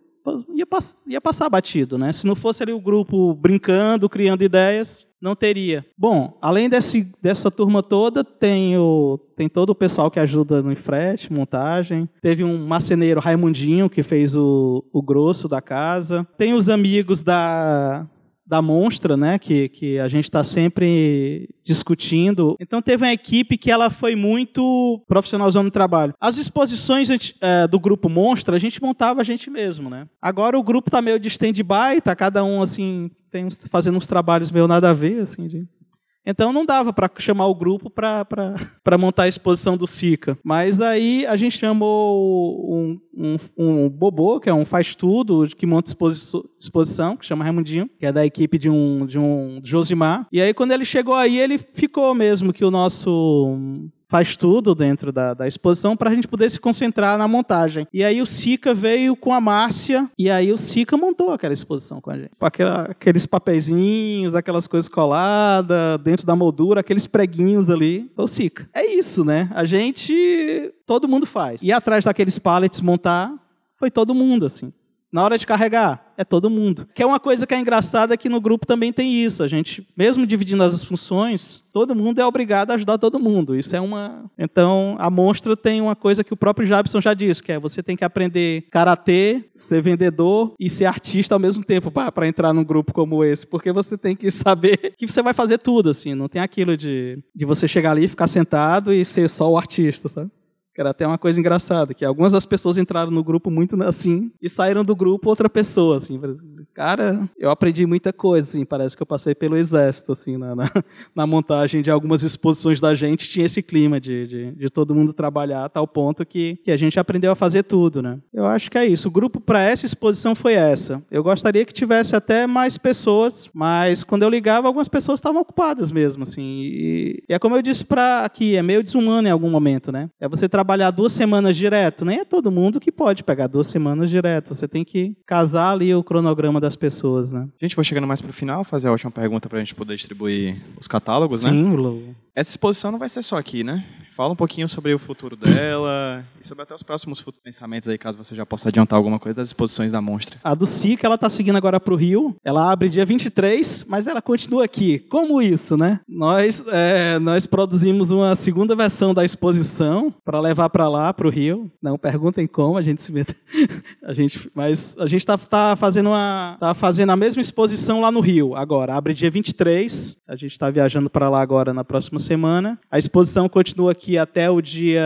ia, pass- ia passar batido, né? Se não fosse ali o grupo brincando, criando ideias, não teria. Bom, além desse, dessa turma toda, tem, o, tem todo o pessoal que ajuda no frete, montagem. Teve um marceneiro, Raimundinho, que fez o, o grosso da casa. Tem os amigos da, da Monstra, né, que, que a gente está sempre discutindo. Então teve uma equipe que ela foi muito profissionalzão no trabalho. As exposições eh, do grupo Monstra, a gente montava a gente mesmo, né? Agora o grupo tá meio de stand-by, tá cada um assim, tem uns- fazendo uns trabalhos meio nada a ver, assim, de... Então não dava para chamar o grupo para montar a exposição do Sica. Mas aí a gente chamou um, um, um Bobô, que é um faz-tudo, que monta exposi- exposição, que chama Raimundinho, que é da equipe de um, de um Josimar. E aí quando ele chegou aí, ele ficou mesmo que o nosso faz tudo dentro da, da exposição para a gente poder se concentrar na montagem. E aí o Sica veio com a Márcia, e aí o Sica montou aquela exposição com a gente. Com aquela- aqueles papeizinhos, aquelas coisas coladas, dentro da moldura, aqueles preguinhos ali. O Sica. É isso, né? A gente. Todo mundo faz. E atrás daqueles pallets montar, foi todo mundo, assim. Na hora de carregar, é todo mundo. Que é uma coisa que é engraçada que no grupo também tem isso. A gente, mesmo dividindo as funções, todo mundo é obrigado a ajudar todo mundo. Isso é uma. Então, a monstra tem uma coisa que o próprio Jabson já disse, que é você tem que aprender karatê, ser vendedor e ser artista ao mesmo tempo para entrar num grupo como esse, porque você tem que saber que você vai fazer tudo assim. Não tem aquilo de, de você chegar ali, ficar sentado e ser só o artista, sabe? Que era até uma coisa engraçada, que algumas das pessoas entraram no grupo muito assim e saíram do grupo outra pessoa, assim. Cara, eu aprendi muita coisa, assim, parece que eu passei pelo exército, assim, na, na, na montagem de algumas exposições da gente, tinha esse clima de, de, de todo mundo trabalhar a tal ponto que, que a gente aprendeu a fazer tudo, né? Eu acho que é isso. O grupo para essa exposição foi essa. Eu gostaria que tivesse até mais pessoas, mas quando eu ligava, algumas pessoas estavam ocupadas mesmo, assim. E, e é como eu disse para aqui, é meio desumano em algum momento, né? É você trabalhar duas semanas direto. Nem é todo mundo que pode pegar duas semanas direto. Você tem que casar ali o cronograma das pessoas, né? Gente, vou chegando mais pro final, fazer a última pergunta pra gente poder distribuir os catálogos, né? Sim. Essa exposição não vai ser só aqui, né? Fala um pouquinho sobre o futuro dela e sobre até os próximos pensamentos aí, caso você já possa adiantar alguma coisa das exposições da Monstra. A do SIC, ela tá seguindo agora pro Rio. Ela abre dia 23, mas ela continua aqui. Como isso, né? Nós, é, nós produzimos uma segunda versão da exposição para levar para lá, pro Rio. Não perguntem como, a gente se mete. a gente, mas a gente tá, tá fazendo uma tá, tá fazendo a mesma exposição lá no Rio agora. Abre dia 23. A gente está viajando para lá agora na próxima semana. A exposição continua aqui até o dia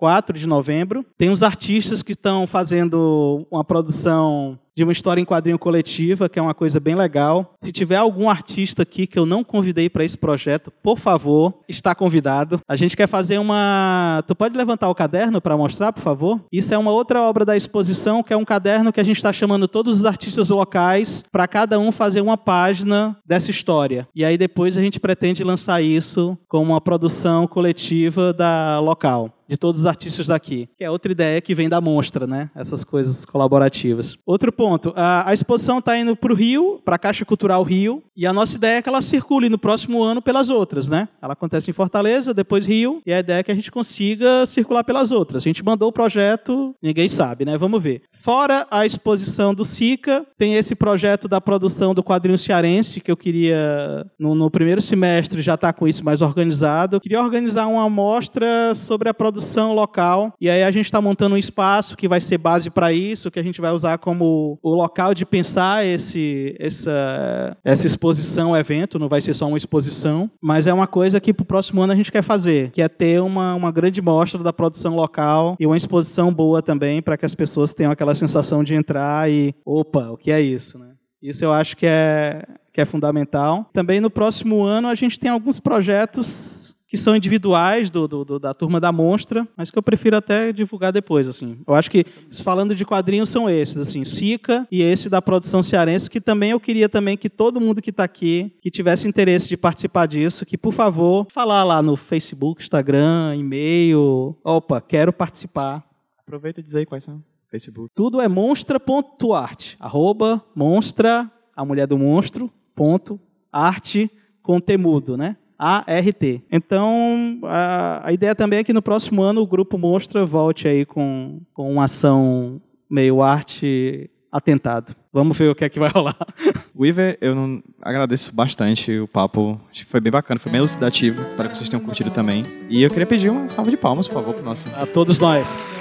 4 de novembro. Tem uns artistas que estão fazendo uma produção de uma história em quadrinho coletiva, que é uma coisa bem legal. Se tiver algum artista aqui que eu não convidei para esse projeto, por favor, está convidado. A gente quer fazer uma. Tu pode levantar o caderno para mostrar, por favor? Isso é uma outra obra da exposição, que é um caderno que a gente está chamando todos os artistas locais para cada um fazer uma página dessa história. E aí depois a gente pretende lançar isso como uma produção coletiva da local de todos os artistas daqui. Que é outra ideia que vem da monstra, né? Essas coisas colaborativas. Outro ponto, a, a exposição está indo para o Rio, para a Caixa Cultural Rio, e a nossa ideia é que ela circule no próximo ano pelas outras, né? Ela acontece em Fortaleza, depois Rio, e a ideia é que a gente consiga circular pelas outras. A gente mandou o projeto, ninguém sabe, né? Vamos ver. Fora a exposição do SICA, tem esse projeto da produção do quadrinho cearense, que eu queria, no, no primeiro semestre, já estar tá com isso mais organizado. Eu queria organizar uma amostra sobre a produção produção local. E aí a gente está montando um espaço que vai ser base para isso, que a gente vai usar como o local de pensar esse, essa, essa exposição, evento. Não vai ser só uma exposição, mas é uma coisa que para o próximo ano a gente quer fazer, que é ter uma, uma grande mostra da produção local e uma exposição boa também para que as pessoas tenham aquela sensação de entrar e, opa, o que é isso, né? Isso eu acho que é, que é fundamental. Também no próximo ano a gente tem alguns projetos que são individuais do, do, do, da turma da Monstra, mas que eu prefiro até divulgar depois, assim. Eu acho que, falando de quadrinhos, são esses, assim, Sica e esse da produção cearense, que também eu queria também que todo mundo que está aqui, que tivesse interesse de participar disso, que, por favor, falar lá no Facebook, Instagram, e-mail, opa, quero participar. Aproveita e diz aí quais são. Facebook. Tudo é monstra.art, arroba monstra, a mulher do monstro, ponto, arte, com temudo, né? ART. Então, a, a, ideia também é que no próximo ano o Grupo Monstra volte aí com, com uma ação meio arte atentado. Vamos ver o que é que vai rolar. Weaver, eu não agradeço bastante o papo. Acho que foi bem bacana, foi bem elucidativo. Espero que vocês tenham curtido também. E eu queria pedir uma salva de palmas, por favor, para nosso. A todos nós.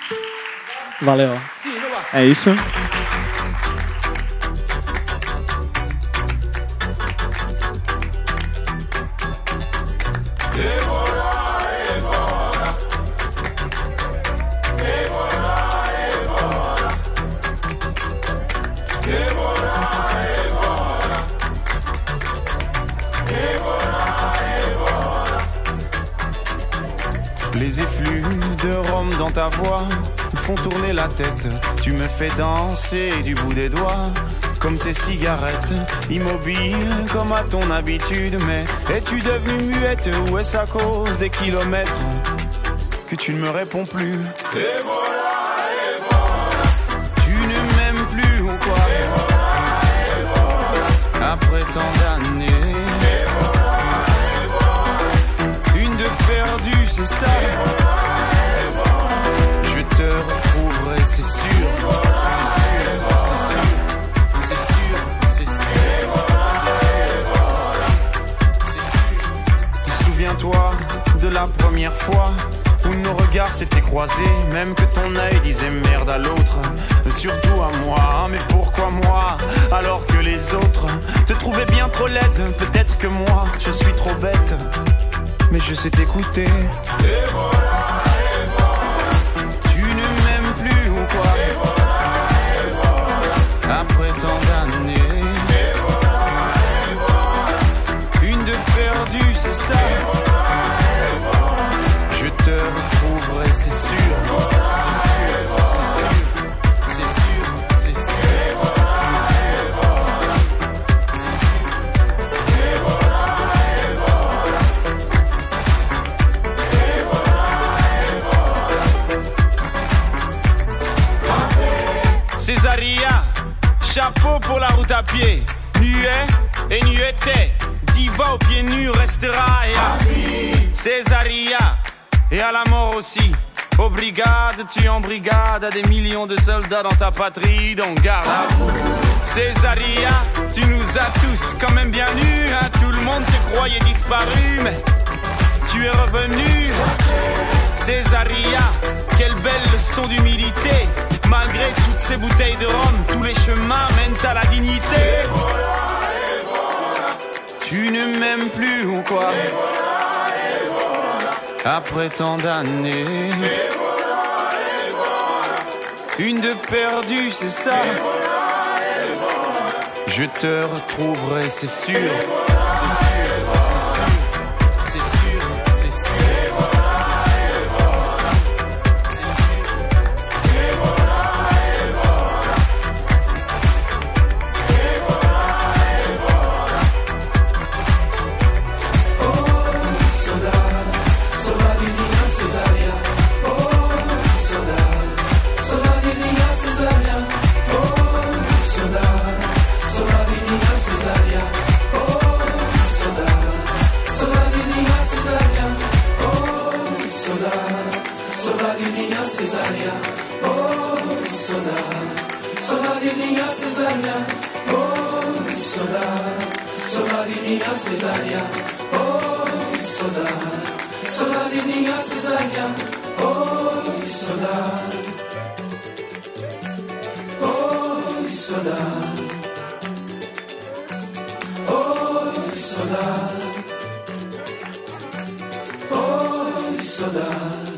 Valeu. É isso. Ta voix me font tourner la tête. Tu me fais danser du bout des doigts, comme tes cigarettes, immobile comme à ton habitude. Mais es-tu devenue muette ou est-ce à cause des kilomètres que tu ne me réponds plus? Et voilà, et voilà. Tu ne m'aimes plus ou quoi? Et voilà, et voilà. Après tant d'années. Une de perdue, c'est ça? C'est sûr. C'est sûr, c'est sûr. C'est sûr, c'est sûr. C'est sûr. Souviens-toi de la première fois où nos regards s'étaient croisés, même que ton œil disait merde à l'autre, surtout à moi. Mais pourquoi moi alors que les autres te trouvaient bien trop laide? Peut-être que moi je suis trop bête, mais je sais t'écouter. Après tant d'années. Une de perdue, c'est ça. Je te retrouverai, c'est sûr. C'est sûr, la mort aussi. Aux brigades, tu en brigade, à des millions de soldats dans ta patrie, donc garde à vous. Césaria, tu nous as tous quand même bien nus, hein. tout le monde te croyait disparu, mais tu es revenu. Césaria, quelle belle leçon d'humilité. Malgré toutes ces bouteilles de rhum, tous les chemins mènent à la dignité. Tu ne m'aimes plus ou quoi Après tant d'années. Une de perdue, c'est ça. Je te retrouverai, c'est sûr. Oh, oi Oh, oi oh, saudade, oi oh, saudade, oi.